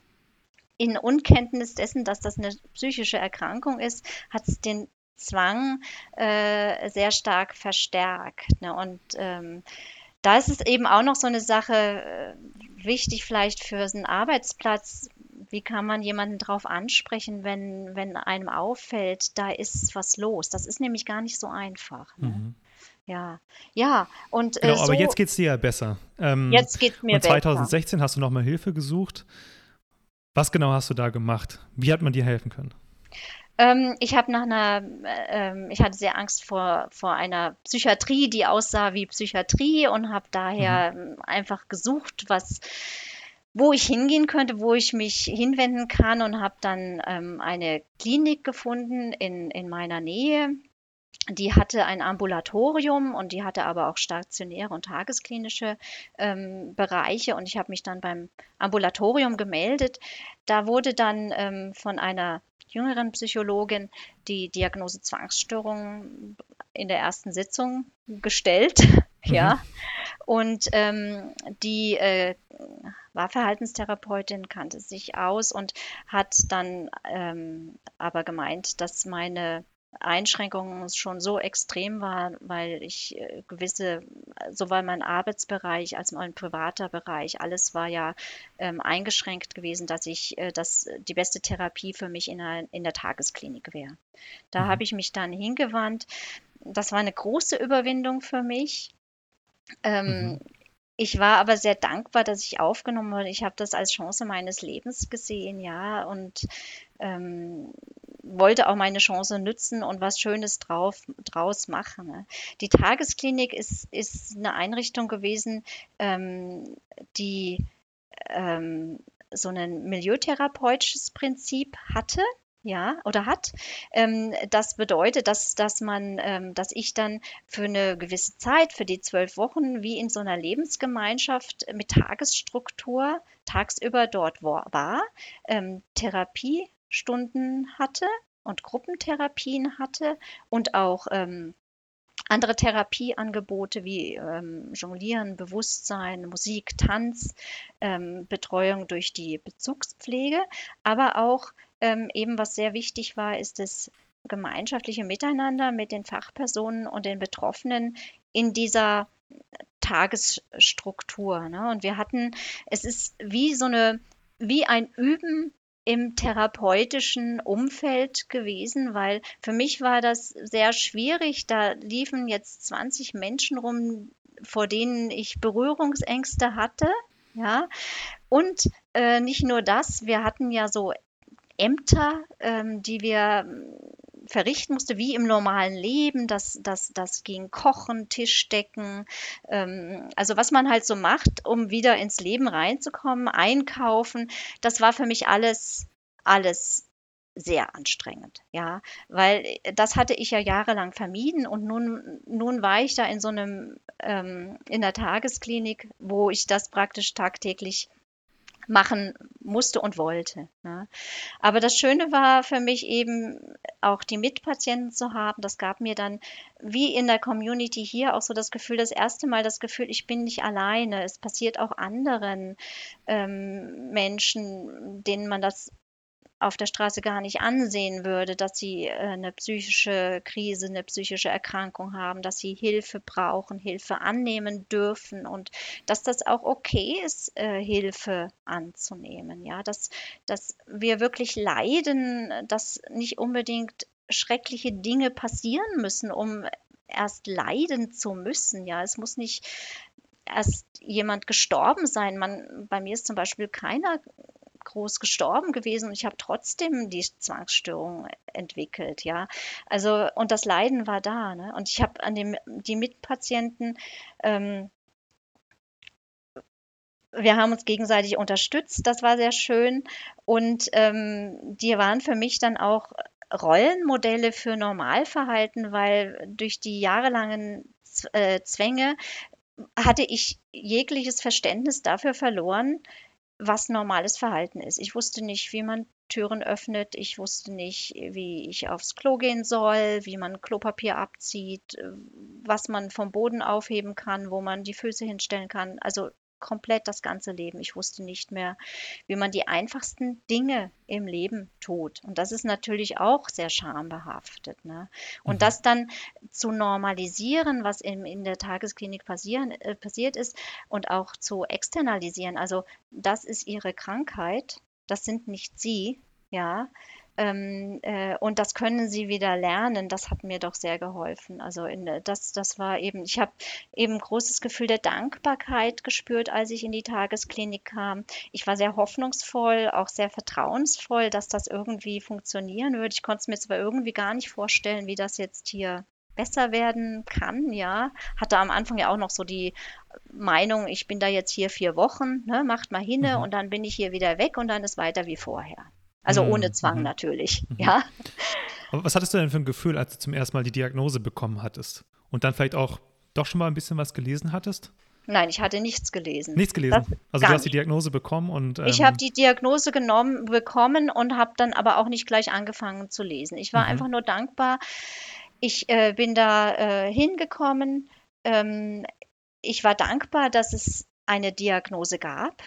Speaker 2: in Unkenntnis dessen, dass das eine psychische Erkrankung ist, hat es den Zwang äh, sehr stark verstärkt. Ne? Und ähm, da ist es eben auch noch so eine Sache äh, wichtig, vielleicht für so einen Arbeitsplatz. Wie kann man jemanden drauf ansprechen, wenn, wenn einem auffällt, da ist was los? Das ist nämlich gar nicht so einfach. Ne?
Speaker 1: Mhm.
Speaker 2: Ja, ja, und äh,
Speaker 1: Genau, aber
Speaker 2: so,
Speaker 1: jetzt geht es dir ja besser. Ähm,
Speaker 2: jetzt geht mir
Speaker 1: und
Speaker 2: besser.
Speaker 1: 2016 hast du nochmal Hilfe gesucht. Was genau hast du da gemacht? Wie hat man dir helfen können?
Speaker 2: Ähm, ich habe nach einer, äh, ich hatte sehr Angst vor, vor einer Psychiatrie, die aussah wie Psychiatrie und habe
Speaker 1: Mhm.
Speaker 2: daher ähm, einfach gesucht, was, wo ich hingehen könnte, wo ich mich hinwenden kann und habe dann ähm, eine Klinik gefunden in, in meiner Nähe. Die hatte ein Ambulatorium und die hatte aber auch stationäre und tagesklinische ähm, Bereiche und ich habe mich dann beim Ambulatorium gemeldet. Da wurde dann ähm, von einer jüngeren Psychologin die Diagnose Zwangsstörung in der ersten Sitzung gestellt.
Speaker 1: Mhm.
Speaker 2: Ja, und ähm, die äh, war Verhaltenstherapeutin, kannte sich aus und hat dann ähm, aber gemeint, dass meine Einschränkungen schon so extrem waren, weil ich äh, gewisse, sowohl mein Arbeitsbereich als auch mein privater Bereich, alles war ja ähm, eingeschränkt gewesen, dass ich, äh, dass die beste Therapie für mich in, ein, in der Tagesklinik wäre. Da
Speaker 1: Mhm.
Speaker 2: habe ich mich dann hingewandt. Das war eine große Überwindung für mich. Ähm,
Speaker 1: Mhm.
Speaker 2: ich war aber sehr dankbar, dass ich aufgenommen wurde. Ich habe das als Chance meines Lebens gesehen, ja, und ähm, wollte auch meine Chance nützen und was Schönes drauf, draus machen. Ne? Die Tagesklinik ist, ist eine Einrichtung gewesen, ähm, die ähm, so ein milieutherapeutisches Prinzip hatte. Ja, oder hat. Ähm, das bedeutet, dass, dass man, ähm, dass ich dann für eine gewisse Zeit, für die zwölf Wochen, wie in so einer Lebensgemeinschaft mit Tagesstruktur tagsüber dort war, ähm, Therapiestunden hatte und Gruppentherapien hatte und auch ähm, andere Therapieangebote wie ähm, Jonglieren, Bewusstsein, Musik, Tanz, ähm, Betreuung durch die Bezugspflege, aber auch ähm, eben, was sehr wichtig war, ist das gemeinschaftliche Miteinander mit den Fachpersonen und den Betroffenen in dieser Tagesstruktur. Ne? Und wir hatten, es ist wie so eine, wie ein Üben im therapeutischen Umfeld gewesen, weil für mich war das sehr schwierig. Da liefen jetzt 20 Menschen rum, vor denen ich Berührungsängste hatte. Ja, und äh, nicht nur das, wir hatten ja so Ämter, ähm, die wir verrichten musste, wie im normalen Leben. Das, das, das ging Kochen, Tischdecken, ähm, also was man halt so macht, um wieder ins Leben reinzukommen, einkaufen. Das war für mich alles, alles sehr anstrengend, ja, weil das hatte ich ja jahrelang vermieden und nun, nun war ich da in so einem, ähm, in der Tagesklinik, wo ich das praktisch tagtäglich machen musste und wollte. Ne? Aber das Schöne war für mich eben auch die Mitpatienten zu haben, das gab mir dann wie in der Community hier auch so das Gefühl, das erste Mal das Gefühl, ich bin nicht alleine. Es passiert auch anderen ähm, Menschen, denen man das auf der Straße gar nicht ansehen würde, dass sie äh, eine psychische Krise, eine psychische Erkrankung haben, dass sie Hilfe brauchen, Hilfe annehmen dürfen und dass das auch okay ist, äh, Hilfe anzunehmen. Ja, dass, dass wir wirklich leiden, dass nicht unbedingt schreckliche Dinge passieren müssen, um erst leiden zu müssen. Ja, es muss nicht erst jemand gestorben sein. Man, bei mir ist zum Beispiel keiner groß gestorben gewesen und ich habe trotzdem die Zwangsstörung entwickelt, ja. Also, und das Leiden war da, ne? Und ich habe an dem, die Mitpatienten, ähm, wir haben uns gegenseitig unterstützt, das war sehr schön. Und ähm, die waren für mich dann auch Rollenmodelle für Normalverhalten, weil durch die jahrelangen äh, Zwänge hatte ich jegliches Verständnis dafür verloren, was normales Verhalten ist. Ich wusste nicht, wie man Türen öffnet. Ich wusste nicht, wie ich aufs Klo gehen soll, wie man Klopapier abzieht, äh, was man vom Boden aufheben kann, wo man die Füße hinstellen kann. Also komplett das ganze Leben. Ich wusste nicht mehr, wie man die einfachsten Dinge im Leben tut. Und das ist natürlich auch sehr schambehaftet. Ne? Und mhm. das dann zu normalisieren, was in, in der Tagesklinik passieren, äh, passiert ist, und auch zu externalisieren. Also das ist ihre Krankheit, das sind nicht sie, ja, ähm, äh, und das können sie wieder lernen. Das hat mir doch sehr geholfen. Also in, das, das war eben, ich habe eben großes Gefühl der Dankbarkeit gespürt, als ich in die Tagesklinik kam. Ich war sehr hoffnungsvoll, auch sehr vertrauensvoll, dass das irgendwie funktionieren würde. Ich konnte es mir zwar irgendwie gar nicht vorstellen, wie das jetzt hier besser werden kann, ja. Hatte am Anfang ja auch noch so die Meinung, ich bin da jetzt hier vier Wochen, ne, macht mal hinne mhm. und dann bin ich hier wieder weg und dann ist weiter wie vorher. Also mhm. ohne Zwang mhm. natürlich, mhm. ja.
Speaker 1: Aber was hattest du denn für ein Gefühl, als du zum ersten Mal die Diagnose bekommen hattest? Und dann vielleicht auch doch schon mal ein bisschen was gelesen hattest?
Speaker 2: Nein, ich hatte nichts gelesen.
Speaker 1: Nichts gelesen. Das also du hast die Diagnose bekommen und
Speaker 2: ähm, ich habe die Diagnose genommen bekommen und habe dann aber auch nicht gleich angefangen zu lesen. Ich war mhm. einfach nur dankbar. Ich äh, bin da äh, hingekommen. Ähm, ich war dankbar, dass es eine Diagnose gab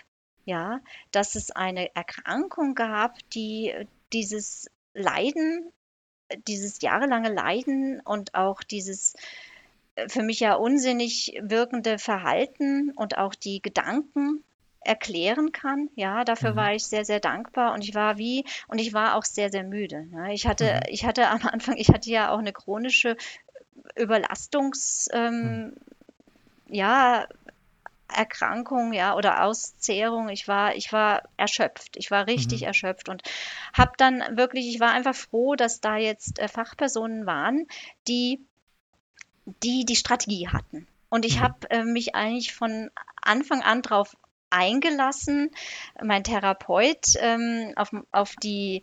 Speaker 2: ja, dass es eine Erkrankung gab, die äh, dieses Leiden, äh, dieses jahrelange Leiden und auch dieses äh, für mich ja unsinnig wirkende Verhalten und auch die Gedanken erklären kann. Ja, dafür mhm. war ich sehr, sehr dankbar und ich war wie, und ich war auch sehr, sehr müde. Ne? Ich hatte, mhm. ich hatte am Anfang, ich hatte ja auch eine chronische Überlastungs, ähm, mhm. ja, Erkrankung, ja, oder Auszehrung. Ich war, ich war erschöpft. Ich war richtig mhm. erschöpft und habe dann wirklich, ich war einfach froh, dass da jetzt äh, Fachpersonen waren, die, die die Strategie hatten. Und ich mhm. habe äh, mich eigentlich von Anfang an darauf eingelassen, mein Therapeut ähm, auf, auf die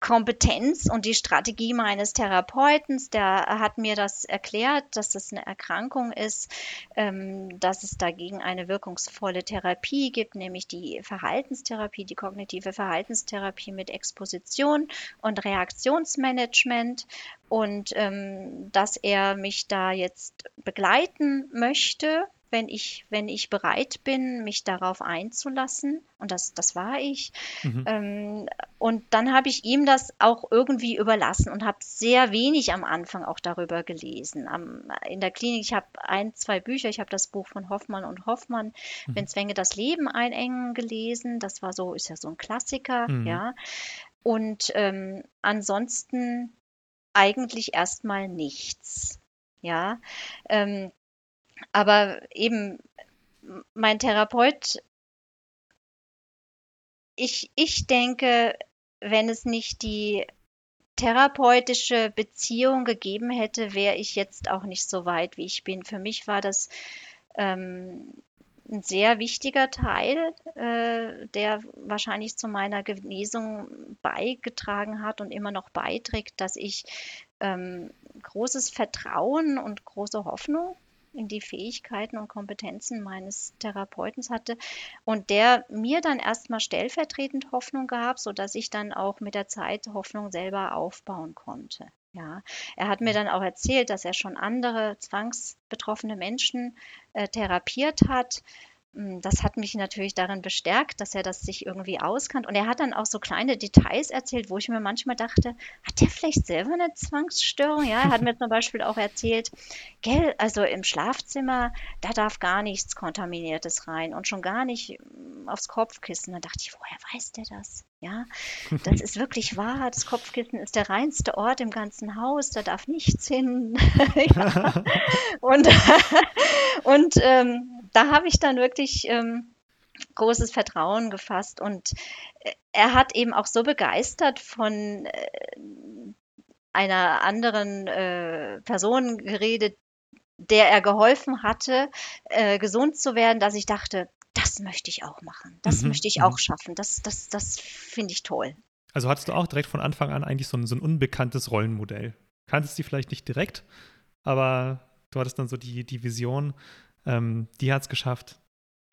Speaker 2: Kompetenz und die Strategie meines Therapeuten, der hat mir das erklärt, dass das eine Erkrankung ist, ähm, dass es dagegen eine wirkungsvolle Therapie gibt, nämlich die Verhaltenstherapie, die kognitive Verhaltenstherapie mit Exposition und Reaktionsmanagement. Und ähm, dass er mich da jetzt begleiten möchte wenn ich, wenn ich bereit bin, mich darauf einzulassen. Und das, das war ich. Mhm. Ähm, und dann habe ich ihm das auch irgendwie überlassen und habe sehr wenig am Anfang auch darüber gelesen. Am, in der Klinik, ich habe ein, zwei Bücher, ich habe das Buch von Hoffmann und Hoffmann, mhm. Wenn Zwänge das Leben einengen, gelesen. Das war so, ist ja so ein Klassiker, mhm. ja. Und ähm, ansonsten eigentlich erstmal nichts. Ja, ähm, aber eben mein Therapeut, ich, ich denke, wenn es nicht die therapeutische Beziehung gegeben hätte, wäre ich jetzt auch nicht so weit, wie ich bin. Für mich war das ähm, ein sehr wichtiger Teil, äh, der wahrscheinlich zu meiner Genesung beigetragen hat und immer noch beiträgt, dass ich ähm, großes Vertrauen und große Hoffnung in die Fähigkeiten und Kompetenzen meines Therapeuten hatte und der mir dann erstmal stellvertretend Hoffnung gab, sodass ich dann auch mit der Zeit Hoffnung selber aufbauen konnte. Ja, er hat mir dann auch erzählt, dass er schon andere zwangsbetroffene Menschen äh, therapiert hat das hat mich natürlich darin bestärkt, dass er das sich irgendwie auskannt. Und er hat dann auch so kleine Details erzählt, wo ich mir manchmal dachte, hat der vielleicht selber eine Zwangsstörung? Ja, er hat mir zum Beispiel auch erzählt, gell, also im Schlafzimmer, da darf gar nichts Kontaminiertes rein und schon gar nicht hm, aufs Kopfkissen. Da dachte ich, woher weiß der das? Ja, das ist wirklich wahr. Das Kopfkissen ist der reinste Ort im ganzen Haus. Da darf nichts hin. ja. Und, und ähm, da habe ich dann wirklich ähm, großes Vertrauen gefasst. Und äh, er hat eben auch so begeistert von äh, einer anderen äh, Person geredet, der er geholfen hatte, äh, gesund zu werden, dass ich dachte, das möchte ich auch machen, das mhm. möchte ich auch mhm. schaffen, das, das, das finde ich toll.
Speaker 1: Also hattest du auch direkt von Anfang an eigentlich so ein, so ein unbekanntes Rollenmodell. Kanntest sie vielleicht nicht direkt, aber du hattest dann so die, die Vision, ähm, die hat es geschafft.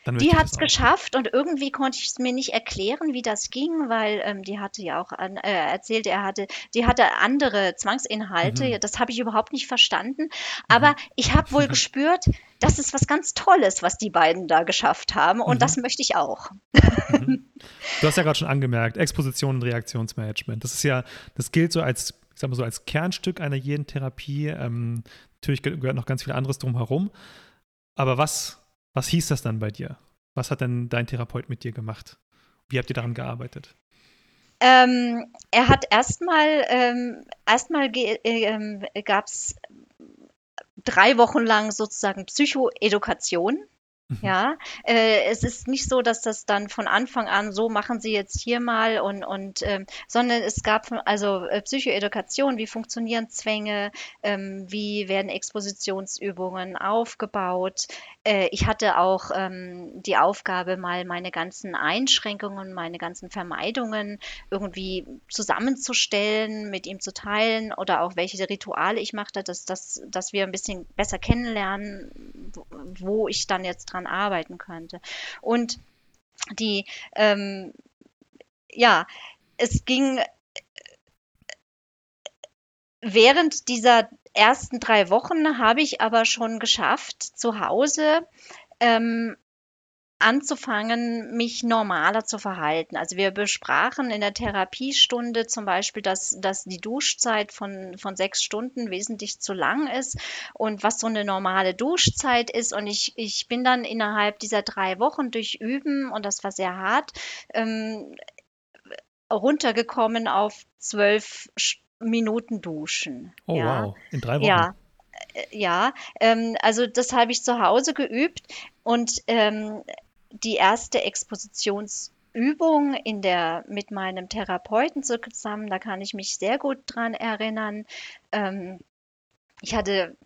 Speaker 2: Die hat es geschafft und irgendwie konnte ich es mir nicht erklären, wie das ging, weil ähm, die hatte ja auch an, äh, erzählt, er hatte, die hatte andere Zwangsinhalte. Mhm. Das habe ich überhaupt nicht verstanden. Aber mhm. ich habe wohl gespürt, das ist was ganz Tolles, was die beiden da geschafft haben und mhm. das möchte ich auch.
Speaker 1: Mhm. Du hast ja gerade schon angemerkt, Exposition und Reaktionsmanagement. Das ist ja, das gilt so als, ich sag mal so, als Kernstück einer jeden Therapie. Ähm, natürlich gehört noch ganz viel anderes drumherum. Aber was, was hieß das dann bei dir? Was hat denn dein Therapeut mit dir gemacht? Wie habt ihr daran gearbeitet?
Speaker 2: Ähm, er hat erstmal, ähm, erstmal äh, ähm, gab es drei Wochen lang sozusagen Psychoedukation. Ja, äh, es ist nicht so, dass das dann von Anfang an so machen Sie jetzt hier mal und, und ähm, sondern es gab also äh, Psychoedukation, wie funktionieren Zwänge, ähm, wie werden Expositionsübungen aufgebaut. Äh, ich hatte auch ähm, die Aufgabe, mal meine ganzen Einschränkungen, meine ganzen Vermeidungen irgendwie zusammenzustellen, mit ihm zu teilen oder auch welche Rituale ich machte, dass, dass, dass wir ein bisschen besser kennenlernen, wo ich dann jetzt dran arbeiten könnte. Und die, ähm, ja, es ging während dieser ersten drei Wochen habe ich aber schon geschafft, zu Hause ähm, anzufangen, mich normaler zu verhalten. Also wir besprachen in der Therapiestunde zum Beispiel, dass, dass die Duschzeit von, von sechs Stunden wesentlich zu lang ist und was so eine normale Duschzeit ist. Und ich, ich bin dann innerhalb dieser drei Wochen durch Üben, und das war sehr hart, ähm, runtergekommen auf zwölf Minuten Duschen.
Speaker 1: Oh ja. wow, in drei Wochen.
Speaker 2: Ja, äh, ja, ähm, also das habe ich zu Hause geübt und ähm, die erste Expositionsübung in der, mit meinem Therapeuten zusammen, da kann ich mich sehr gut dran erinnern. Ähm, ich hatte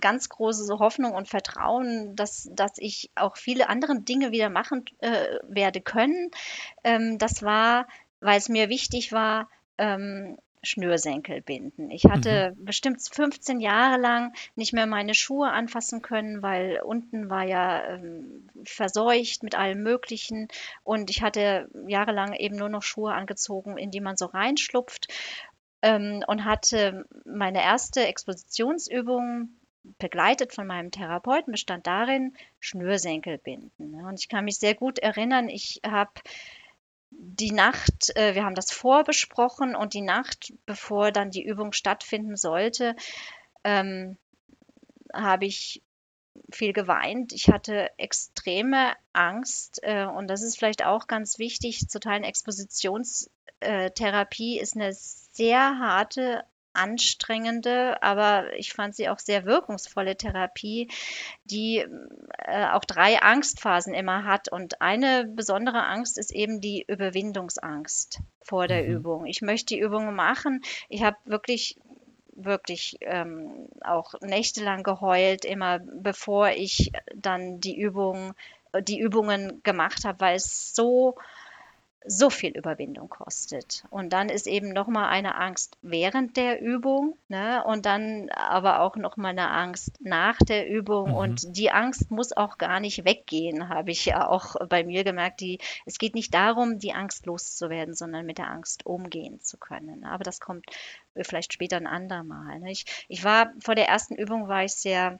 Speaker 2: ganz große Hoffnung und Vertrauen, dass, dass ich auch viele andere Dinge wieder machen äh, werde können. Ähm, das war, weil es mir wichtig war, ähm, Schnürsenkel binden. Ich hatte mhm. bestimmt 15 Jahre lang nicht mehr meine Schuhe anfassen können, weil unten war ja ähm, verseucht mit allem Möglichen und ich hatte jahrelang eben nur noch Schuhe angezogen, in die man so reinschlupft ähm, und hatte meine erste Expositionsübung begleitet von meinem Therapeuten bestand darin, Schnürsenkel binden. Und ich kann mich sehr gut erinnern, ich habe die Nacht, äh, wir haben das vorbesprochen und die Nacht, bevor dann die Übung stattfinden sollte, ähm, habe ich viel geweint. Ich hatte extreme Angst äh, und das ist vielleicht auch ganz wichtig zu teilen. Expositionstherapie ist eine sehr harte anstrengende, aber ich fand sie auch sehr wirkungsvolle Therapie, die äh, auch drei Angstphasen immer hat. Und eine besondere Angst ist eben die Überwindungsangst vor der mhm. Übung. Ich möchte die Übung machen. Ich habe wirklich wirklich ähm, auch nächtelang geheult, immer bevor ich dann die Übung, die Übungen gemacht habe, weil es so so viel Überwindung kostet. Und dann ist eben nochmal eine Angst während der Übung ne? und dann aber auch nochmal eine Angst nach der Übung. Mhm. Und die Angst muss auch gar nicht weggehen, habe ich ja auch bei mir gemerkt. Die, es geht nicht darum, die Angst loszuwerden, sondern mit der Angst umgehen zu können. Aber das kommt vielleicht später ein andermal. Ne? Ich, ich war vor der ersten Übung war ich sehr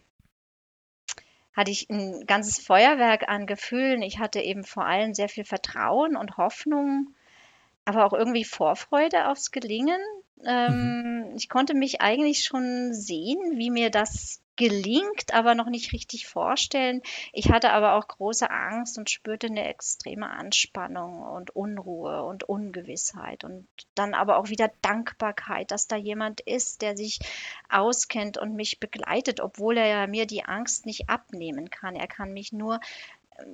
Speaker 2: hatte ich ein ganzes Feuerwerk an Gefühlen. Ich hatte eben vor allem sehr viel Vertrauen und Hoffnung, aber auch irgendwie Vorfreude aufs Gelingen. Ähm, mhm. Ich konnte mich eigentlich schon sehen, wie mir das gelingt, aber noch nicht richtig vorstellen. Ich hatte aber auch große Angst und spürte eine extreme Anspannung und Unruhe und Ungewissheit und dann aber auch wieder Dankbarkeit, dass da jemand ist, der sich auskennt und mich begleitet, obwohl er ja mir die Angst nicht abnehmen kann. Er kann mich nur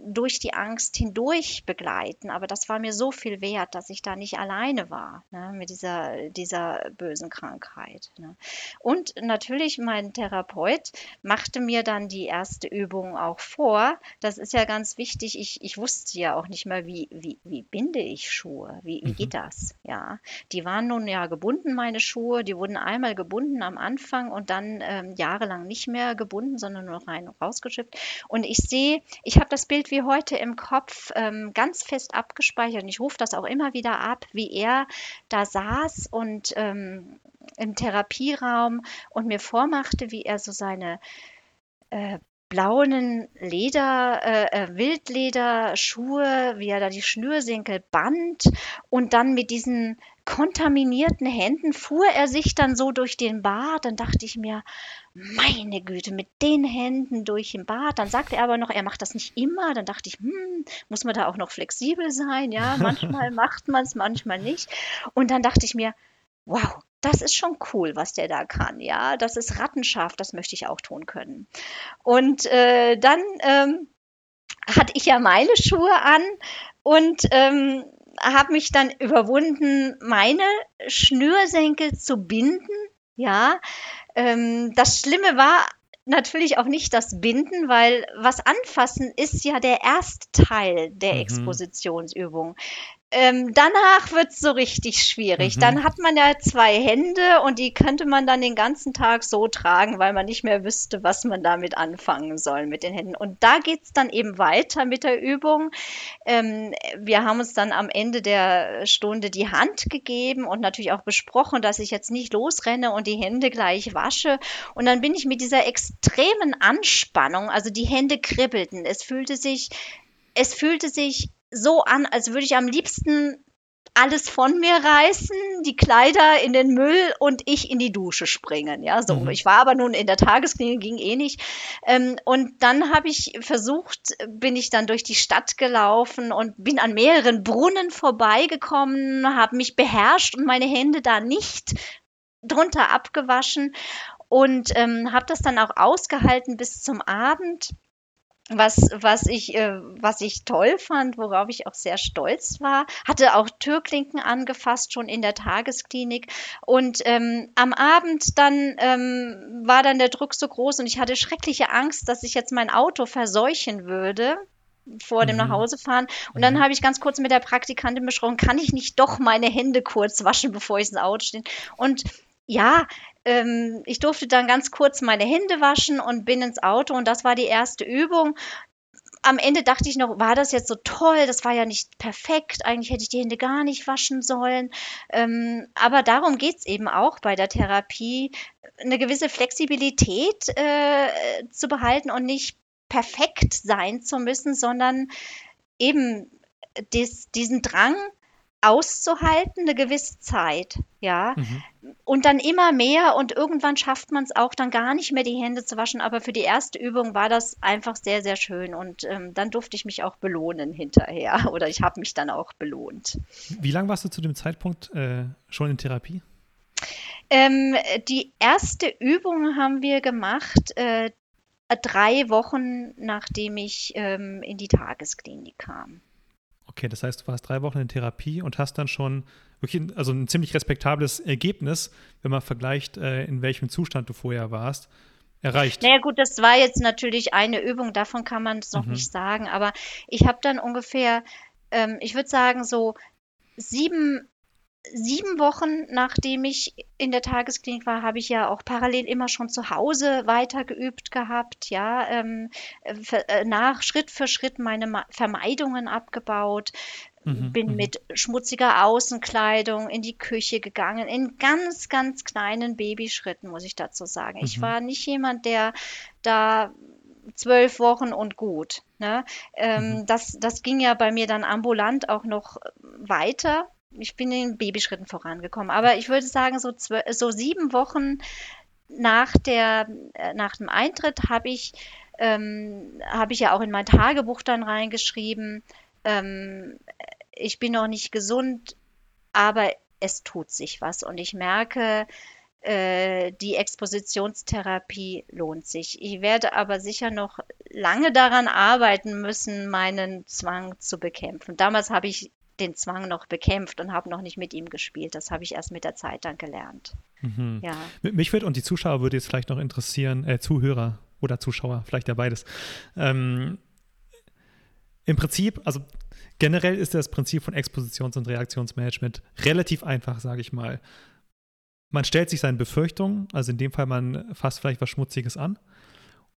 Speaker 2: durch die Angst hindurch begleiten. Aber das war mir so viel wert, dass ich da nicht alleine war ne, mit dieser, dieser bösen Krankheit. Ne. Und natürlich, mein Therapeut machte mir dann die erste Übung auch vor. Das ist ja ganz wichtig. Ich, ich wusste ja auch nicht mehr, wie, wie, wie binde ich Schuhe? Wie, wie geht mhm. das? Ja, die waren nun ja gebunden, meine Schuhe. Die wurden einmal gebunden am Anfang und dann ähm, jahrelang nicht mehr gebunden, sondern nur rein und rausgeschippt. Und ich sehe, ich habe das Bild wie heute im Kopf ähm, ganz fest abgespeichert. Und ich rufe das auch immer wieder ab, wie er da saß und ähm, im Therapieraum und mir vormachte, wie er so seine äh, blauen Leder, äh, äh, Wildlederschuhe, wie er da die Schnürsenkel band und dann mit diesen kontaminierten Händen fuhr er sich dann so durch den Bad. Dann dachte ich mir, meine Güte, mit den Händen durch den Bad. Dann sagte er aber noch, er macht das nicht immer. Dann dachte ich, hm, muss man da auch noch flexibel sein? Ja, manchmal macht man es, manchmal nicht. Und dann dachte ich mir, wow, das ist schon cool, was der da kann. Ja, das ist rattenscharf, das möchte ich auch tun können. Und äh, dann ähm, hatte ich ja meine Schuhe an und ähm, habe mich dann überwunden, meine Schnürsenkel zu binden. Ja, ähm, das Schlimme war natürlich auch nicht das Binden, weil was anfassen ist ja der erste Teil der mhm. Expositionsübung. Ähm, danach wird es so richtig schwierig. Mhm. Dann hat man ja zwei Hände und die könnte man dann den ganzen Tag so tragen, weil man nicht mehr wüsste, was man damit anfangen soll mit den Händen. Und da geht es dann eben weiter mit der Übung. Ähm, wir haben uns dann am Ende der Stunde die Hand gegeben und natürlich auch besprochen, dass ich jetzt nicht losrenne und die Hände gleich wasche. Und dann bin ich mit dieser extremen Anspannung, also die Hände kribbelten. Es fühlte sich es fühlte sich so an, als würde ich am liebsten alles von mir reißen, die Kleider in den Müll und ich in die Dusche springen. Ja, so. Mhm. Ich war aber nun in der Tagesklinik, ging eh nicht. Ähm, und dann habe ich versucht, bin ich dann durch die Stadt gelaufen und bin an mehreren Brunnen vorbeigekommen, habe mich beherrscht und meine Hände da nicht drunter abgewaschen und ähm, habe das dann auch ausgehalten bis zum Abend was, was, ich, äh, was ich toll fand, worauf ich auch sehr stolz war, hatte auch Türklinken angefasst, schon in der Tagesklinik. Und ähm, am Abend dann ähm, war dann der Druck so groß und ich hatte schreckliche Angst, dass ich jetzt mein Auto verseuchen würde vor dem mhm. Nachhausefahren. Und dann mhm. habe ich ganz kurz mit der Praktikantin besprochen, kann ich nicht doch meine Hände kurz waschen, bevor ich ins Auto stehe? Und ja, ähm, ich durfte dann ganz kurz meine Hände waschen und bin ins Auto und das war die erste Übung. Am Ende dachte ich noch, war das jetzt so toll? Das war ja nicht perfekt. Eigentlich hätte ich die Hände gar nicht waschen sollen. Ähm, aber darum geht es eben auch bei der Therapie, eine gewisse Flexibilität äh, zu behalten und nicht perfekt sein zu müssen, sondern eben dies, diesen Drang, auszuhalten, eine gewisse Zeit, ja. Mhm. Und dann immer mehr und irgendwann schafft man es auch dann gar nicht mehr, die Hände zu waschen. Aber für die erste Übung war das einfach sehr, sehr schön und ähm, dann durfte ich mich auch belohnen hinterher oder ich habe mich dann auch belohnt.
Speaker 1: Wie lange warst du zu dem Zeitpunkt äh, schon in Therapie?
Speaker 2: Ähm, die erste Übung haben wir gemacht, äh, drei Wochen nachdem ich ähm, in die Tagesklinik kam.
Speaker 1: Okay, das heißt, du warst drei Wochen in Therapie und hast dann schon wirklich also ein ziemlich respektables Ergebnis, wenn man vergleicht, äh, in welchem Zustand du vorher warst, erreicht.
Speaker 2: Naja gut, das war jetzt natürlich eine Übung, davon kann man es noch mhm. nicht sagen, aber ich habe dann ungefähr, ähm, ich würde sagen, so sieben sieben Wochen, nachdem ich in der Tagesklinik war, habe ich ja auch parallel immer schon zu Hause weitergeübt gehabt, ja, ähm, äh, nach Schritt für Schritt meine Vermeidungen abgebaut, mhm, bin mhm. mit schmutziger Außenkleidung in die Küche gegangen, in ganz, ganz kleinen Babyschritten, muss ich dazu sagen. Mhm. Ich war nicht jemand, der da zwölf Wochen und gut. Ne? Ähm, mhm. das, das ging ja bei mir dann ambulant auch noch weiter ich bin in Babyschritten vorangekommen. Aber ich würde sagen, so, so sieben Wochen nach, der, äh, nach dem Eintritt habe ich, ähm, hab ich ja auch in mein Tagebuch dann reingeschrieben, ähm, ich bin noch nicht gesund, aber es tut sich was. Und ich merke, äh, die Expositionstherapie lohnt sich. Ich werde aber sicher noch lange daran arbeiten müssen, meinen Zwang zu bekämpfen. Damals habe ich den Zwang noch bekämpft und habe noch nicht mit ihm gespielt. Das habe ich erst mit der Zeit dann gelernt.
Speaker 1: Mhm. Ja. Mich würde und die Zuschauer würde jetzt vielleicht noch interessieren, äh, Zuhörer oder Zuschauer, vielleicht ja beides. Ähm, Im Prinzip, also generell ist das Prinzip von Expositions- und Reaktionsmanagement relativ einfach, sage ich mal. Man stellt sich seinen Befürchtungen, also in dem Fall man fasst vielleicht was Schmutziges an.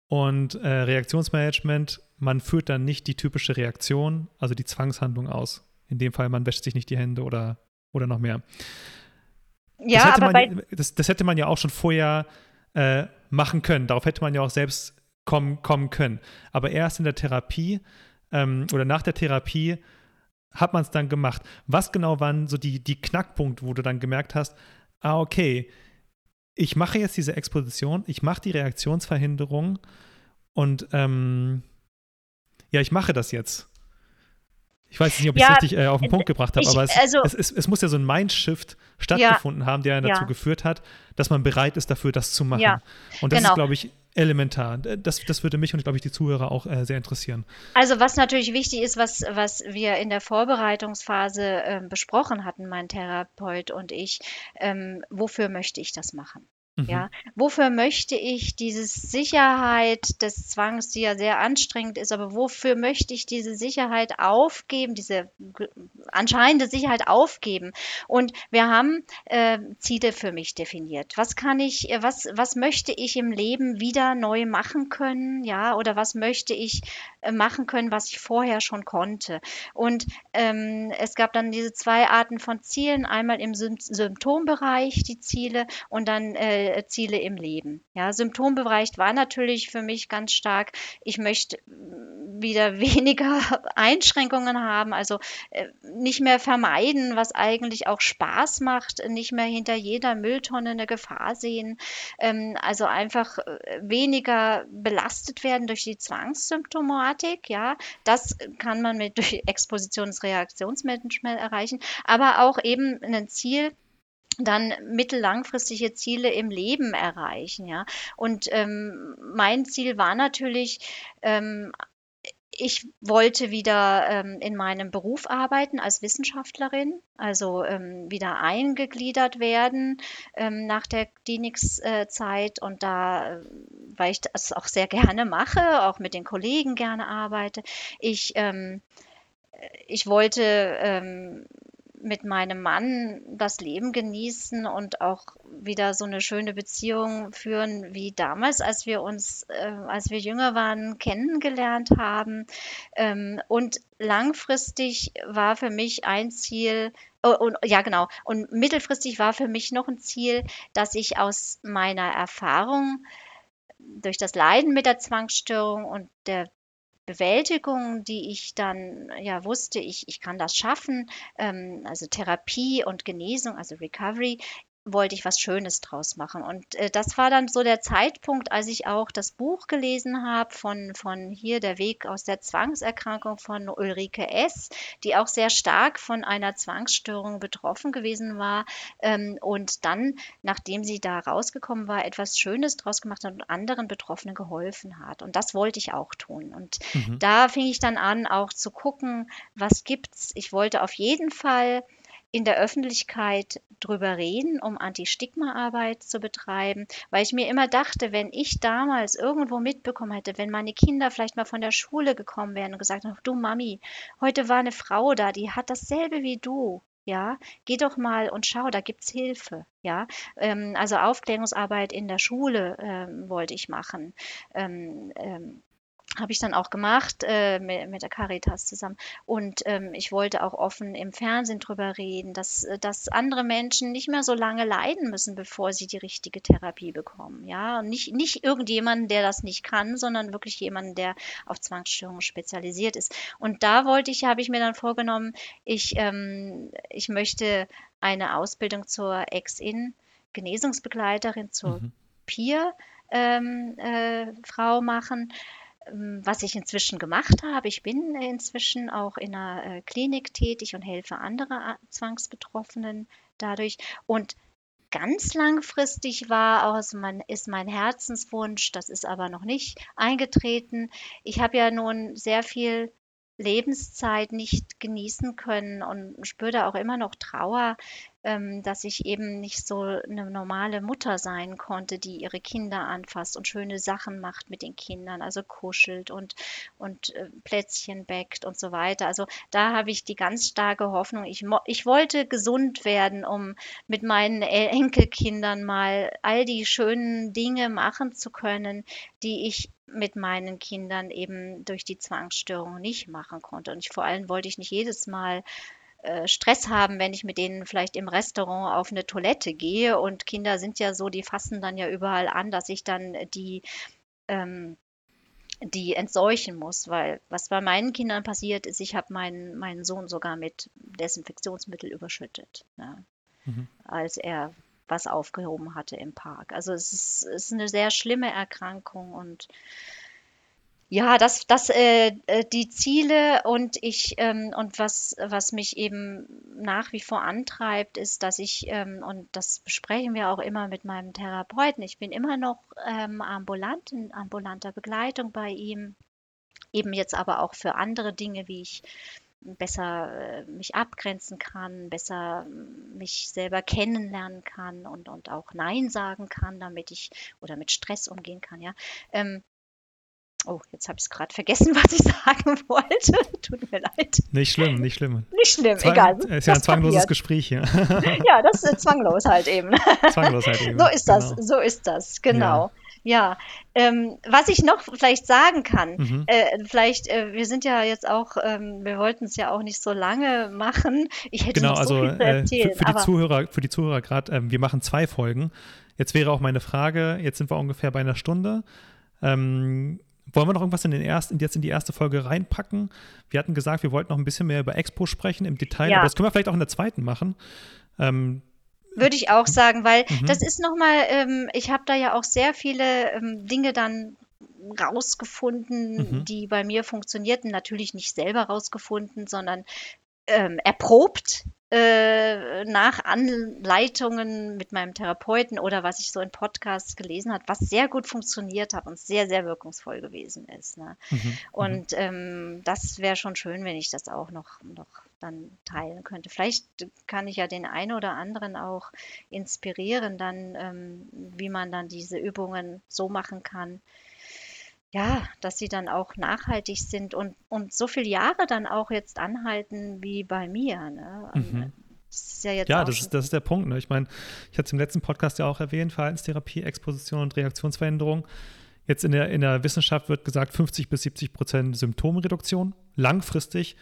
Speaker 1: Und äh, Reaktionsmanagement, man führt dann nicht die typische Reaktion, also die Zwangshandlung aus. In dem Fall, man wäscht sich nicht die Hände oder, oder noch mehr. Ja, das aber man, das, das, hätte man ja auch schon vorher äh, machen können. Darauf hätte man ja auch selbst kommen, kommen können. Aber erst in der Therapie ähm, oder nach der Therapie hat man es dann gemacht. Was genau waren so die, die Knackpunkte, wo du dann gemerkt hast, ah, okay, ich mache jetzt diese Exposition, ich mache die Reaktionsverhinderung und ähm, ja, ich mache das jetzt. Ich weiß nicht, ob ich es richtig äh, auf den Punkt gebracht habe, aber es, also, es, es, es, muss ja so ein Mindshift stattgefunden ja, haben, der dazu ja. geführt hat, dass man bereit ist dafür, das zu machen. Ja, und das genau. ist, glaube ich, elementar. Das, das würde mich und, glaube ich, die Zuhörer auch äh, sehr interessieren.
Speaker 2: Also was natürlich wichtig ist, was, was wir in der Vorbereitungsphase äh, besprochen hatten, mein Therapeut und ich, ähm, wofür möchte ich das machen? Mhm. Ja, wofür möchte ich diese Sicherheit des Zwangs, die ja sehr anstrengend ist, aber wofür möchte ich diese Sicherheit aufgeben, diese anscheinende Sicherheit aufgeben? Und wir haben äh, Ziele für mich definiert. Was kann ich, äh, was, was möchte ich im Leben wieder neu machen können? Ja, oder was möchte ich äh, machen können, was ich vorher schon konnte? Und ähm, es gab dann diese zwei Arten von Zielen, einmal im Sym Symptombereich die Ziele und dann äh, äh, Ziele im Leben. Ja, Symptombereich war natürlich für mich ganz stark, ich möchte wieder weniger Einschränkungen haben, also äh, nicht mehr vermeiden, was eigentlich auch Spaß macht, nicht mehr hinter jeder Mülltonne eine Gefahr sehen, ähm, also einfach äh, weniger belastet werden durch die Zwangssymptomatik, ja, das kann man mit durch Expositionsreaktionsmanagement erreichen, aber auch eben ein Ziel, dann mittellangfristige Ziele im Leben erreichen, ja. Und ähm, mein Ziel war natürlich, ähm, ich wollte wieder ähm, in meinem Beruf arbeiten als Wissenschaftlerin, also ähm, wieder eingegliedert werden ähm, nach der Klinikzeit und da, äh, weil ich das auch sehr gerne mache, auch mit den Kollegen gerne arbeite. Ich, ähm, ich wollte ähm, mit meinem Mann das Leben genießen und auch wieder so eine schöne Beziehung führen wie damals, als wir uns, äh, als wir jünger waren, kennengelernt haben. Ähm, und langfristig war für mich ein Ziel, oh, und, ja genau, und mittelfristig war für mich noch ein Ziel, dass ich aus meiner Erfahrung durch das Leiden mit der Zwangsstörung und der Bewältigung, die ich dann ja wusste, ich, ich kann das schaffen, ähm, also Therapie und Genesung, also Recovery, wollte ich was Schönes draus machen. Und äh, das war dann so der Zeitpunkt, als ich auch das Buch gelesen habe von, von hier Der Weg aus der Zwangserkrankung von Ulrike S., die auch sehr stark von einer Zwangsstörung betroffen gewesen war ähm, und dann, nachdem sie da rausgekommen war, etwas Schönes draus gemacht hat und anderen Betroffenen geholfen hat. Und das wollte ich auch tun. Und mhm. da fing ich dann an, auch zu gucken, was gibt's. Ich wollte auf jeden Fall in der Öffentlichkeit drüber reden, um Anti-Stigma-Arbeit zu betreiben, weil ich mir immer dachte, wenn ich damals irgendwo mitbekommen hätte, wenn meine Kinder vielleicht mal von der Schule gekommen wären und gesagt haben, du Mami, heute war eine Frau da, die hat dasselbe wie du. Ja, geh doch mal und schau, da gibt's Hilfe. Ja, ähm, also Aufklärungsarbeit in der Schule ähm, wollte ich machen. Ähm, ähm, habe ich dann auch gemacht äh, mit, mit der Caritas zusammen. Und ähm, ich wollte auch offen im Fernsehen drüber reden, dass, äh, dass andere Menschen nicht mehr so lange leiden müssen, bevor sie die richtige Therapie bekommen. Ja, und nicht, nicht irgendjemanden, der das nicht kann, sondern wirklich jemanden, der auf Zwangsstörungen spezialisiert ist. Und da wollte ich, habe ich mir dann vorgenommen, ich, ähm, ich möchte eine Ausbildung zur Ex-In, Genesungsbegleiterin, zur mhm. Peer. Ähm, äh, Frau machen was ich inzwischen gemacht habe. Ich bin inzwischen auch in einer äh, Klinik tätig und helfe andere äh, Zwangsbetroffenen dadurch. Und ganz langfristig war auch mein, ist mein Herzenswunsch, das ist aber noch nicht eingetreten. Ich habe ja nun sehr viel Lebenszeit nicht genießen können und spüre da auch immer noch Trauer, ähm, dass ich eben nicht so eine normale Mutter sein konnte, die ihre Kinder anfasst und schöne Sachen macht mit den Kindern, also kuschelt und, und äh, Plätzchen bäckt und so weiter. Also da habe ich die ganz starke Hoffnung. Ich, ich wollte gesund werden, um mit meinen Enkelkindern mal all die schönen Dinge machen zu können, die ich mit meinen Kindern eben durch die Zwangsstörung nicht machen konnte. Und ich, vor allem wollte ich nicht jedes Mal äh, Stress haben, wenn ich mit denen vielleicht im Restaurant auf eine Toilette gehe. Und Kinder sind ja so, die fassen dann ja überall an, dass ich dann die, ähm, die entseuchen muss. Weil was bei meinen Kindern passiert ist, ich habe meinen, meinen Sohn sogar mit Desinfektionsmittel überschüttet, ne? mhm. als er was aufgehoben hatte im Park. Also es ist, es ist eine sehr schlimme Erkrankung und ja, das, das, äh, äh, die Ziele und ich ähm, und was, was mich eben nach wie vor antreibt, ist, dass ich ähm, und das besprechen wir auch immer mit meinem Therapeuten. Ich bin immer noch ähm, ambulant, in ambulanter Begleitung bei ihm, eben jetzt aber auch für andere Dinge, wie ich besser äh, mich abgrenzen kann, besser mich selber kennenlernen kann und, und auch Nein sagen kann, damit ich oder mit Stress umgehen kann, ja. Ähm, Oh, jetzt habe ich es gerade vergessen, was ich sagen wollte. Tut mir leid.
Speaker 1: Nicht schlimm, nicht schlimm.
Speaker 2: Nicht schlimm, Zwang, egal.
Speaker 1: Es ist ja ein zwangloses passiert. Gespräch hier.
Speaker 2: ja, das ist zwanglos halt eben.
Speaker 1: Zwanglos halt eben.
Speaker 2: So ist das, genau. so ist das, genau. Ja, ja. Ähm, was ich noch vielleicht sagen kann, mhm. äh, vielleicht, äh, wir sind ja jetzt auch, ähm, wir wollten es ja auch nicht so lange machen. Ich hätte genau, noch so also, viel zu erzählen.
Speaker 1: Äh, für, für die Zuhörer, für die Zuhörer gerade, ähm, wir machen zwei Folgen. Jetzt wäre auch meine Frage, jetzt sind wir ungefähr bei einer Stunde. Ähm, wollen wir noch irgendwas in den ersten, jetzt in die erste Folge reinpacken? Wir hatten gesagt, wir wollten noch ein bisschen mehr über Expo sprechen im Detail, ja. aber das können wir vielleicht auch in der zweiten machen. Ähm,
Speaker 2: würde ich auch sagen, weil mhm. das ist nochmal, ähm, ich habe da ja auch sehr viele ähm, Dinge dann rausgefunden, mhm. die bei mir funktionierten. Natürlich nicht selber rausgefunden, sondern ähm, erprobt äh, nach Anleitungen mit meinem Therapeuten oder was ich so in Podcasts gelesen habe, was sehr gut funktioniert hat und sehr, sehr wirkungsvoll gewesen ist. Ne? Mhm. mhm. Und ähm, das wäre schon schön, wenn ich das auch noch, noch dann teilen könnte. Vielleicht kann ich ja den einen oder anderen auch inspirieren, dann, ähm, wie man dann diese Übungen so machen kann, ja, dass sie dann auch nachhaltig sind und, und so viele Jahre dann auch jetzt anhalten wie bei mir. Ne? Mhm.
Speaker 1: Das ist ja, jetzt ja das, ist, das ist der Punkt. Ne? Ich meine, ich hatte es im letzten Podcast ja auch erwähnt, Verhaltenstherapie, Exposition und Reaktionsveränderung. Jetzt in der, in der Wissenschaft wird gesagt 50 bis 70 Prozent Symptomreduktion, langfristig,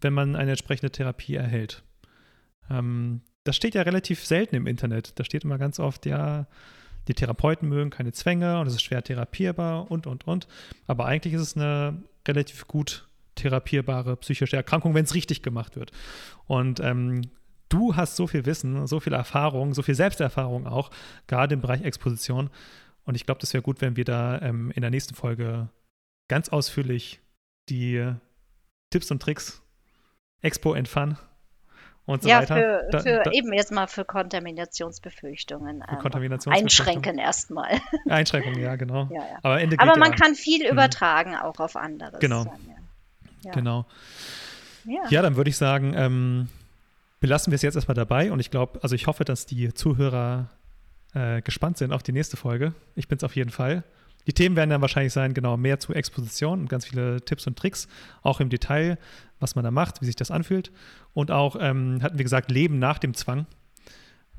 Speaker 1: wenn man eine entsprechende Therapie erhält. Ähm, das steht ja relativ selten im Internet. Da steht immer ganz oft, ja, die Therapeuten mögen keine Zwänge und es ist schwer therapierbar und, und, und. Aber eigentlich ist es eine relativ gut therapierbare psychische Erkrankung, wenn es richtig gemacht wird. Und ähm, du hast so viel Wissen, so viel Erfahrung, so viel Selbsterfahrung auch, gerade im Bereich Exposition. Und ich glaube, das wäre gut, wenn wir da ähm, in der nächsten Folge ganz ausführlich die Tipps und Tricks Expo Fun und so ja, weiter.
Speaker 2: Für, da, für da, eben erstmal für Kontaminationsbefürchtungen. Für ähm, Kontaminationsbefürchtungen. Einschränken erstmal.
Speaker 1: Einschränkungen, ja, genau.
Speaker 2: Ja, ja. Aber, Aber man ja. kann viel mhm. übertragen auch auf anderes.
Speaker 1: Genau. Dann, genau. Ja. dann würde ich sagen, ähm, belassen wir es jetzt erstmal dabei und ich glaube, also ich hoffe, dass die Zuhörer äh, gespannt sind auf die nächste Folge. Ich bin es auf jeden Fall. Die Themen werden dann wahrscheinlich sein, genau, mehr zu Exposition und ganz viele Tipps und Tricks, auch im Detail, was man da macht, wie sich das anfühlt. Und auch, ähm, hatten wir gesagt, Leben nach dem Zwang.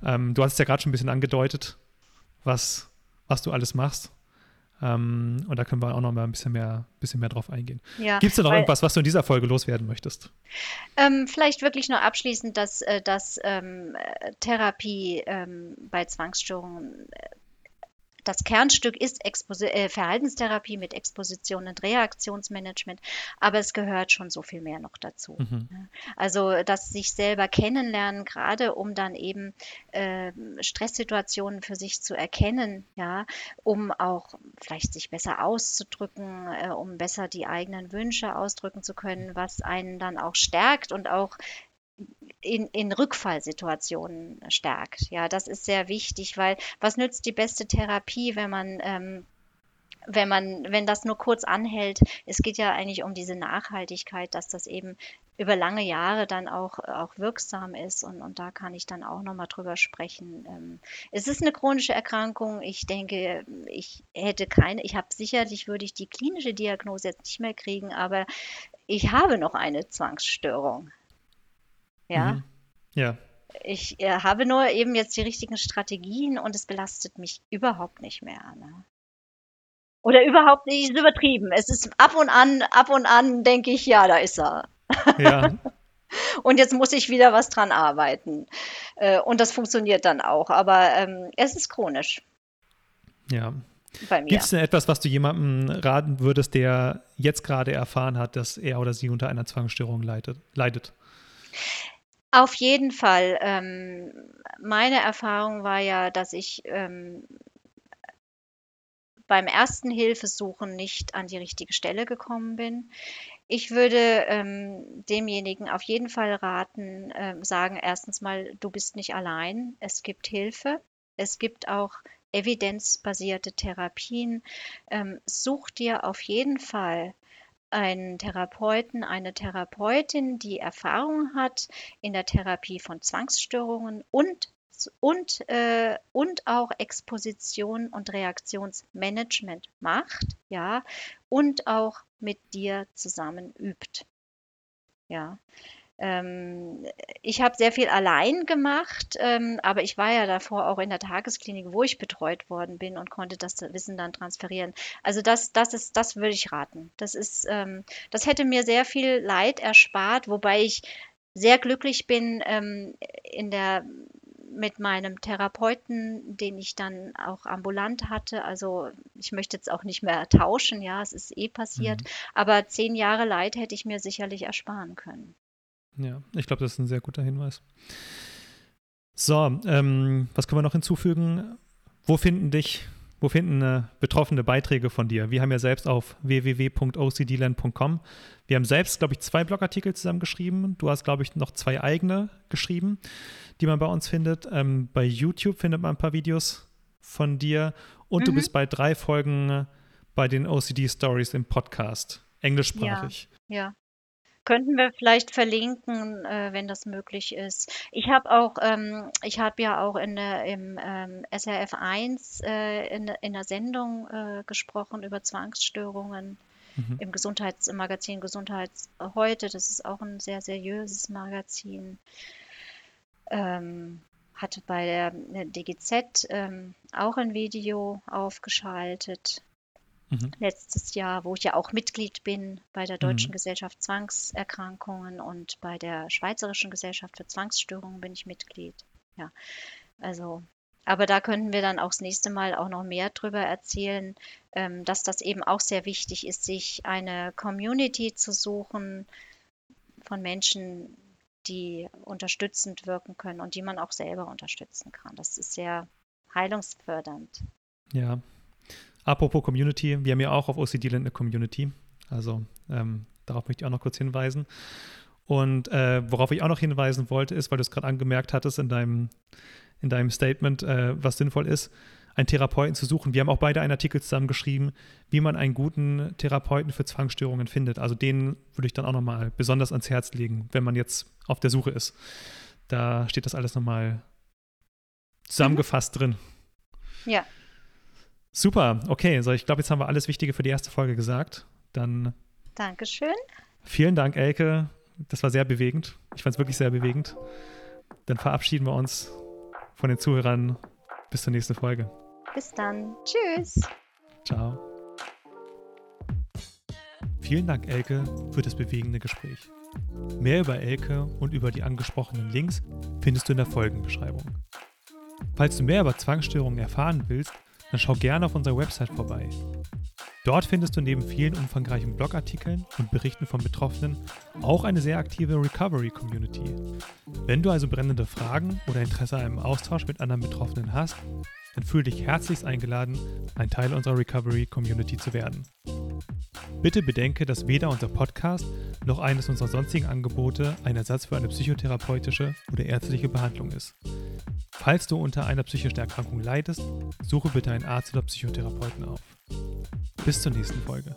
Speaker 1: Ähm, du hast es ja gerade schon ein bisschen angedeutet, was, was du alles machst. Ähm, und da können wir auch noch mal ein bisschen mehr, bisschen mehr drauf eingehen. Ja, Gibt es da noch irgendwas, was du in dieser Folge loswerden möchtest?
Speaker 2: Ähm, vielleicht wirklich nur abschließend, dass, äh, dass ähm, Therapie ähm, bei Zwangsstörungen äh, das Kernstück ist Exposi äh, Verhaltenstherapie mit Exposition und Reaktionsmanagement, aber es gehört schon so viel mehr noch dazu. Mhm. Also das sich selber kennenlernen, gerade um dann eben äh, Stresssituationen für sich zu erkennen, ja, um auch vielleicht sich besser auszudrücken, äh, um besser die eigenen Wünsche ausdrücken zu können, was einen dann auch stärkt und auch in, in Rückfallsituationen stärkt. Ja, das ist sehr wichtig, weil was nützt die beste Therapie, wenn man ähm, wenn man, wenn das nur kurz anhält, es geht ja eigentlich um diese Nachhaltigkeit, dass das eben über lange Jahre dann auch, auch wirksam ist und, und da kann ich dann auch nochmal drüber sprechen. Ähm, es ist eine chronische Erkrankung. Ich denke, ich hätte keine, ich habe sicherlich, würde ich die klinische Diagnose jetzt nicht mehr kriegen, aber ich habe noch eine Zwangsstörung. Ja. Mhm.
Speaker 1: Ja.
Speaker 2: Ich äh, habe nur eben jetzt die richtigen Strategien und es belastet mich überhaupt nicht mehr. Ne? Oder überhaupt nicht, ist übertrieben. Es ist ab und an, ab und an denke ich, ja, da ist er. Ja. und jetzt muss ich wieder was dran arbeiten. Äh, und das funktioniert dann auch. Aber ähm, es ist chronisch.
Speaker 1: Ja. Gibt es denn etwas, was du jemandem raten würdest, der jetzt gerade erfahren hat, dass er oder sie unter einer Zwangsstörung leidet? leidet?
Speaker 2: Auf jeden Fall. Ähm, meine Erfahrung war ja, dass ich ähm, beim ersten Hilfesuchen nicht an die richtige Stelle gekommen bin. Ich würde ähm, demjenigen auf jeden Fall raten, äh, sagen, erstens mal, du bist nicht allein, es gibt Hilfe, es gibt auch evidenzbasierte Therapien. Ähm, such dir auf jeden Fall einen Therapeuten, eine Therapeutin, die Erfahrung hat in der Therapie von Zwangsstörungen und und, äh, und auch Exposition und Reaktionsmanagement macht, ja, und auch mit dir zusammen übt. Ja, ich habe sehr viel allein gemacht, ähm, aber ich war ja davor auch in der Tagesklinik, wo ich betreut worden bin und konnte das Wissen dann transferieren. Also das, das ist, das würde ich raten. Das ist, ähm, das hätte mir sehr viel Leid erspart, wobei ich sehr glücklich bin ähm, in der mit meinem Therapeuten, den ich dann auch ambulant hatte. Also ich möchte jetzt auch nicht mehr tauschen, ja, es ist eh passiert. Mhm. Aber zehn Jahre Leid hätte ich mir sicherlich ersparen können.
Speaker 1: Ja, ich glaube, das ist ein sehr guter Hinweis. So, ähm, was können wir noch hinzufügen? Wo finden dich, wo finden äh, Betroffene Beiträge von dir? Wir haben ja selbst auf www.ocdland.com. Wir haben selbst, glaube ich, zwei Blogartikel zusammengeschrieben. Du hast, glaube ich, noch zwei eigene geschrieben, die man bei uns findet. Ähm, bei YouTube findet man ein paar Videos von dir und mhm. du bist bei drei Folgen bei den OCD Stories im Podcast, englischsprachig.
Speaker 2: Ja, ja. Könnten wir vielleicht verlinken, äh, wenn das möglich ist. Ich habe auch, ähm, ich habe ja auch in der, im ähm, SRF 1 äh, in, in der Sendung äh, gesprochen über Zwangsstörungen mhm. im Gesundheitsmagazin Gesundheits heute. Das ist auch ein sehr seriöses Magazin. Ähm, hatte bei der, der DGZ ähm, auch ein Video aufgeschaltet mhm. letztes Jahr, wo ich ja auch Mitglied bin bei der Deutschen mhm. Gesellschaft Zwangserkrankungen und bei der Schweizerischen Gesellschaft für Zwangsstörungen bin ich Mitglied. Ja, also aber da könnten wir dann auch das nächste Mal auch noch mehr drüber erzählen, ähm, dass das eben auch sehr wichtig ist, sich eine Community zu suchen von Menschen, die unterstützend wirken können und die man auch selber unterstützen kann. Das ist sehr heilungsfördernd.
Speaker 1: Ja, Apropos Community, wir haben ja auch auf OCD Land eine Community. Also ähm, darauf möchte ich auch noch kurz hinweisen. Und äh, worauf ich auch noch hinweisen wollte, ist, weil du es gerade angemerkt hattest in deinem, in deinem Statement, äh, was sinnvoll ist, einen Therapeuten zu suchen. Wir haben auch beide einen Artikel zusammen geschrieben, wie man einen guten Therapeuten für Zwangsstörungen findet. Also den würde ich dann auch nochmal besonders ans Herz legen, wenn man jetzt auf der Suche ist. Da steht das alles nochmal zusammengefasst mhm. drin.
Speaker 2: Ja.
Speaker 1: Super, okay, so ich glaube, jetzt haben wir alles Wichtige für die erste Folge gesagt. Dann.
Speaker 2: Dankeschön.
Speaker 1: Vielen Dank, Elke. Das war sehr bewegend. Ich fand es wirklich sehr bewegend. Dann verabschieden wir uns von den Zuhörern. Bis zur nächsten Folge.
Speaker 2: Bis dann. Tschüss.
Speaker 1: Ciao. Vielen Dank, Elke, für das bewegende Gespräch. Mehr über Elke und über die angesprochenen Links findest du in der Folgenbeschreibung. Falls du mehr über Zwangsstörungen erfahren willst, dann schau gerne auf unserer Website vorbei. Dort findest du neben vielen umfangreichen Blogartikeln und Berichten von Betroffenen auch eine sehr aktive Recovery-Community. Wenn du also brennende Fragen oder Interesse an einem Austausch mit anderen Betroffenen hast, dann fühle dich herzlichst eingeladen, ein Teil unserer Recovery-Community zu werden. Bitte bedenke, dass weder unser Podcast noch eines unserer sonstigen Angebote ein Ersatz für eine psychotherapeutische oder ärztliche Behandlung ist. Falls du unter einer psychischen Erkrankung leidest, suche bitte einen Arzt oder Psychotherapeuten auf. Bis zur nächsten Folge.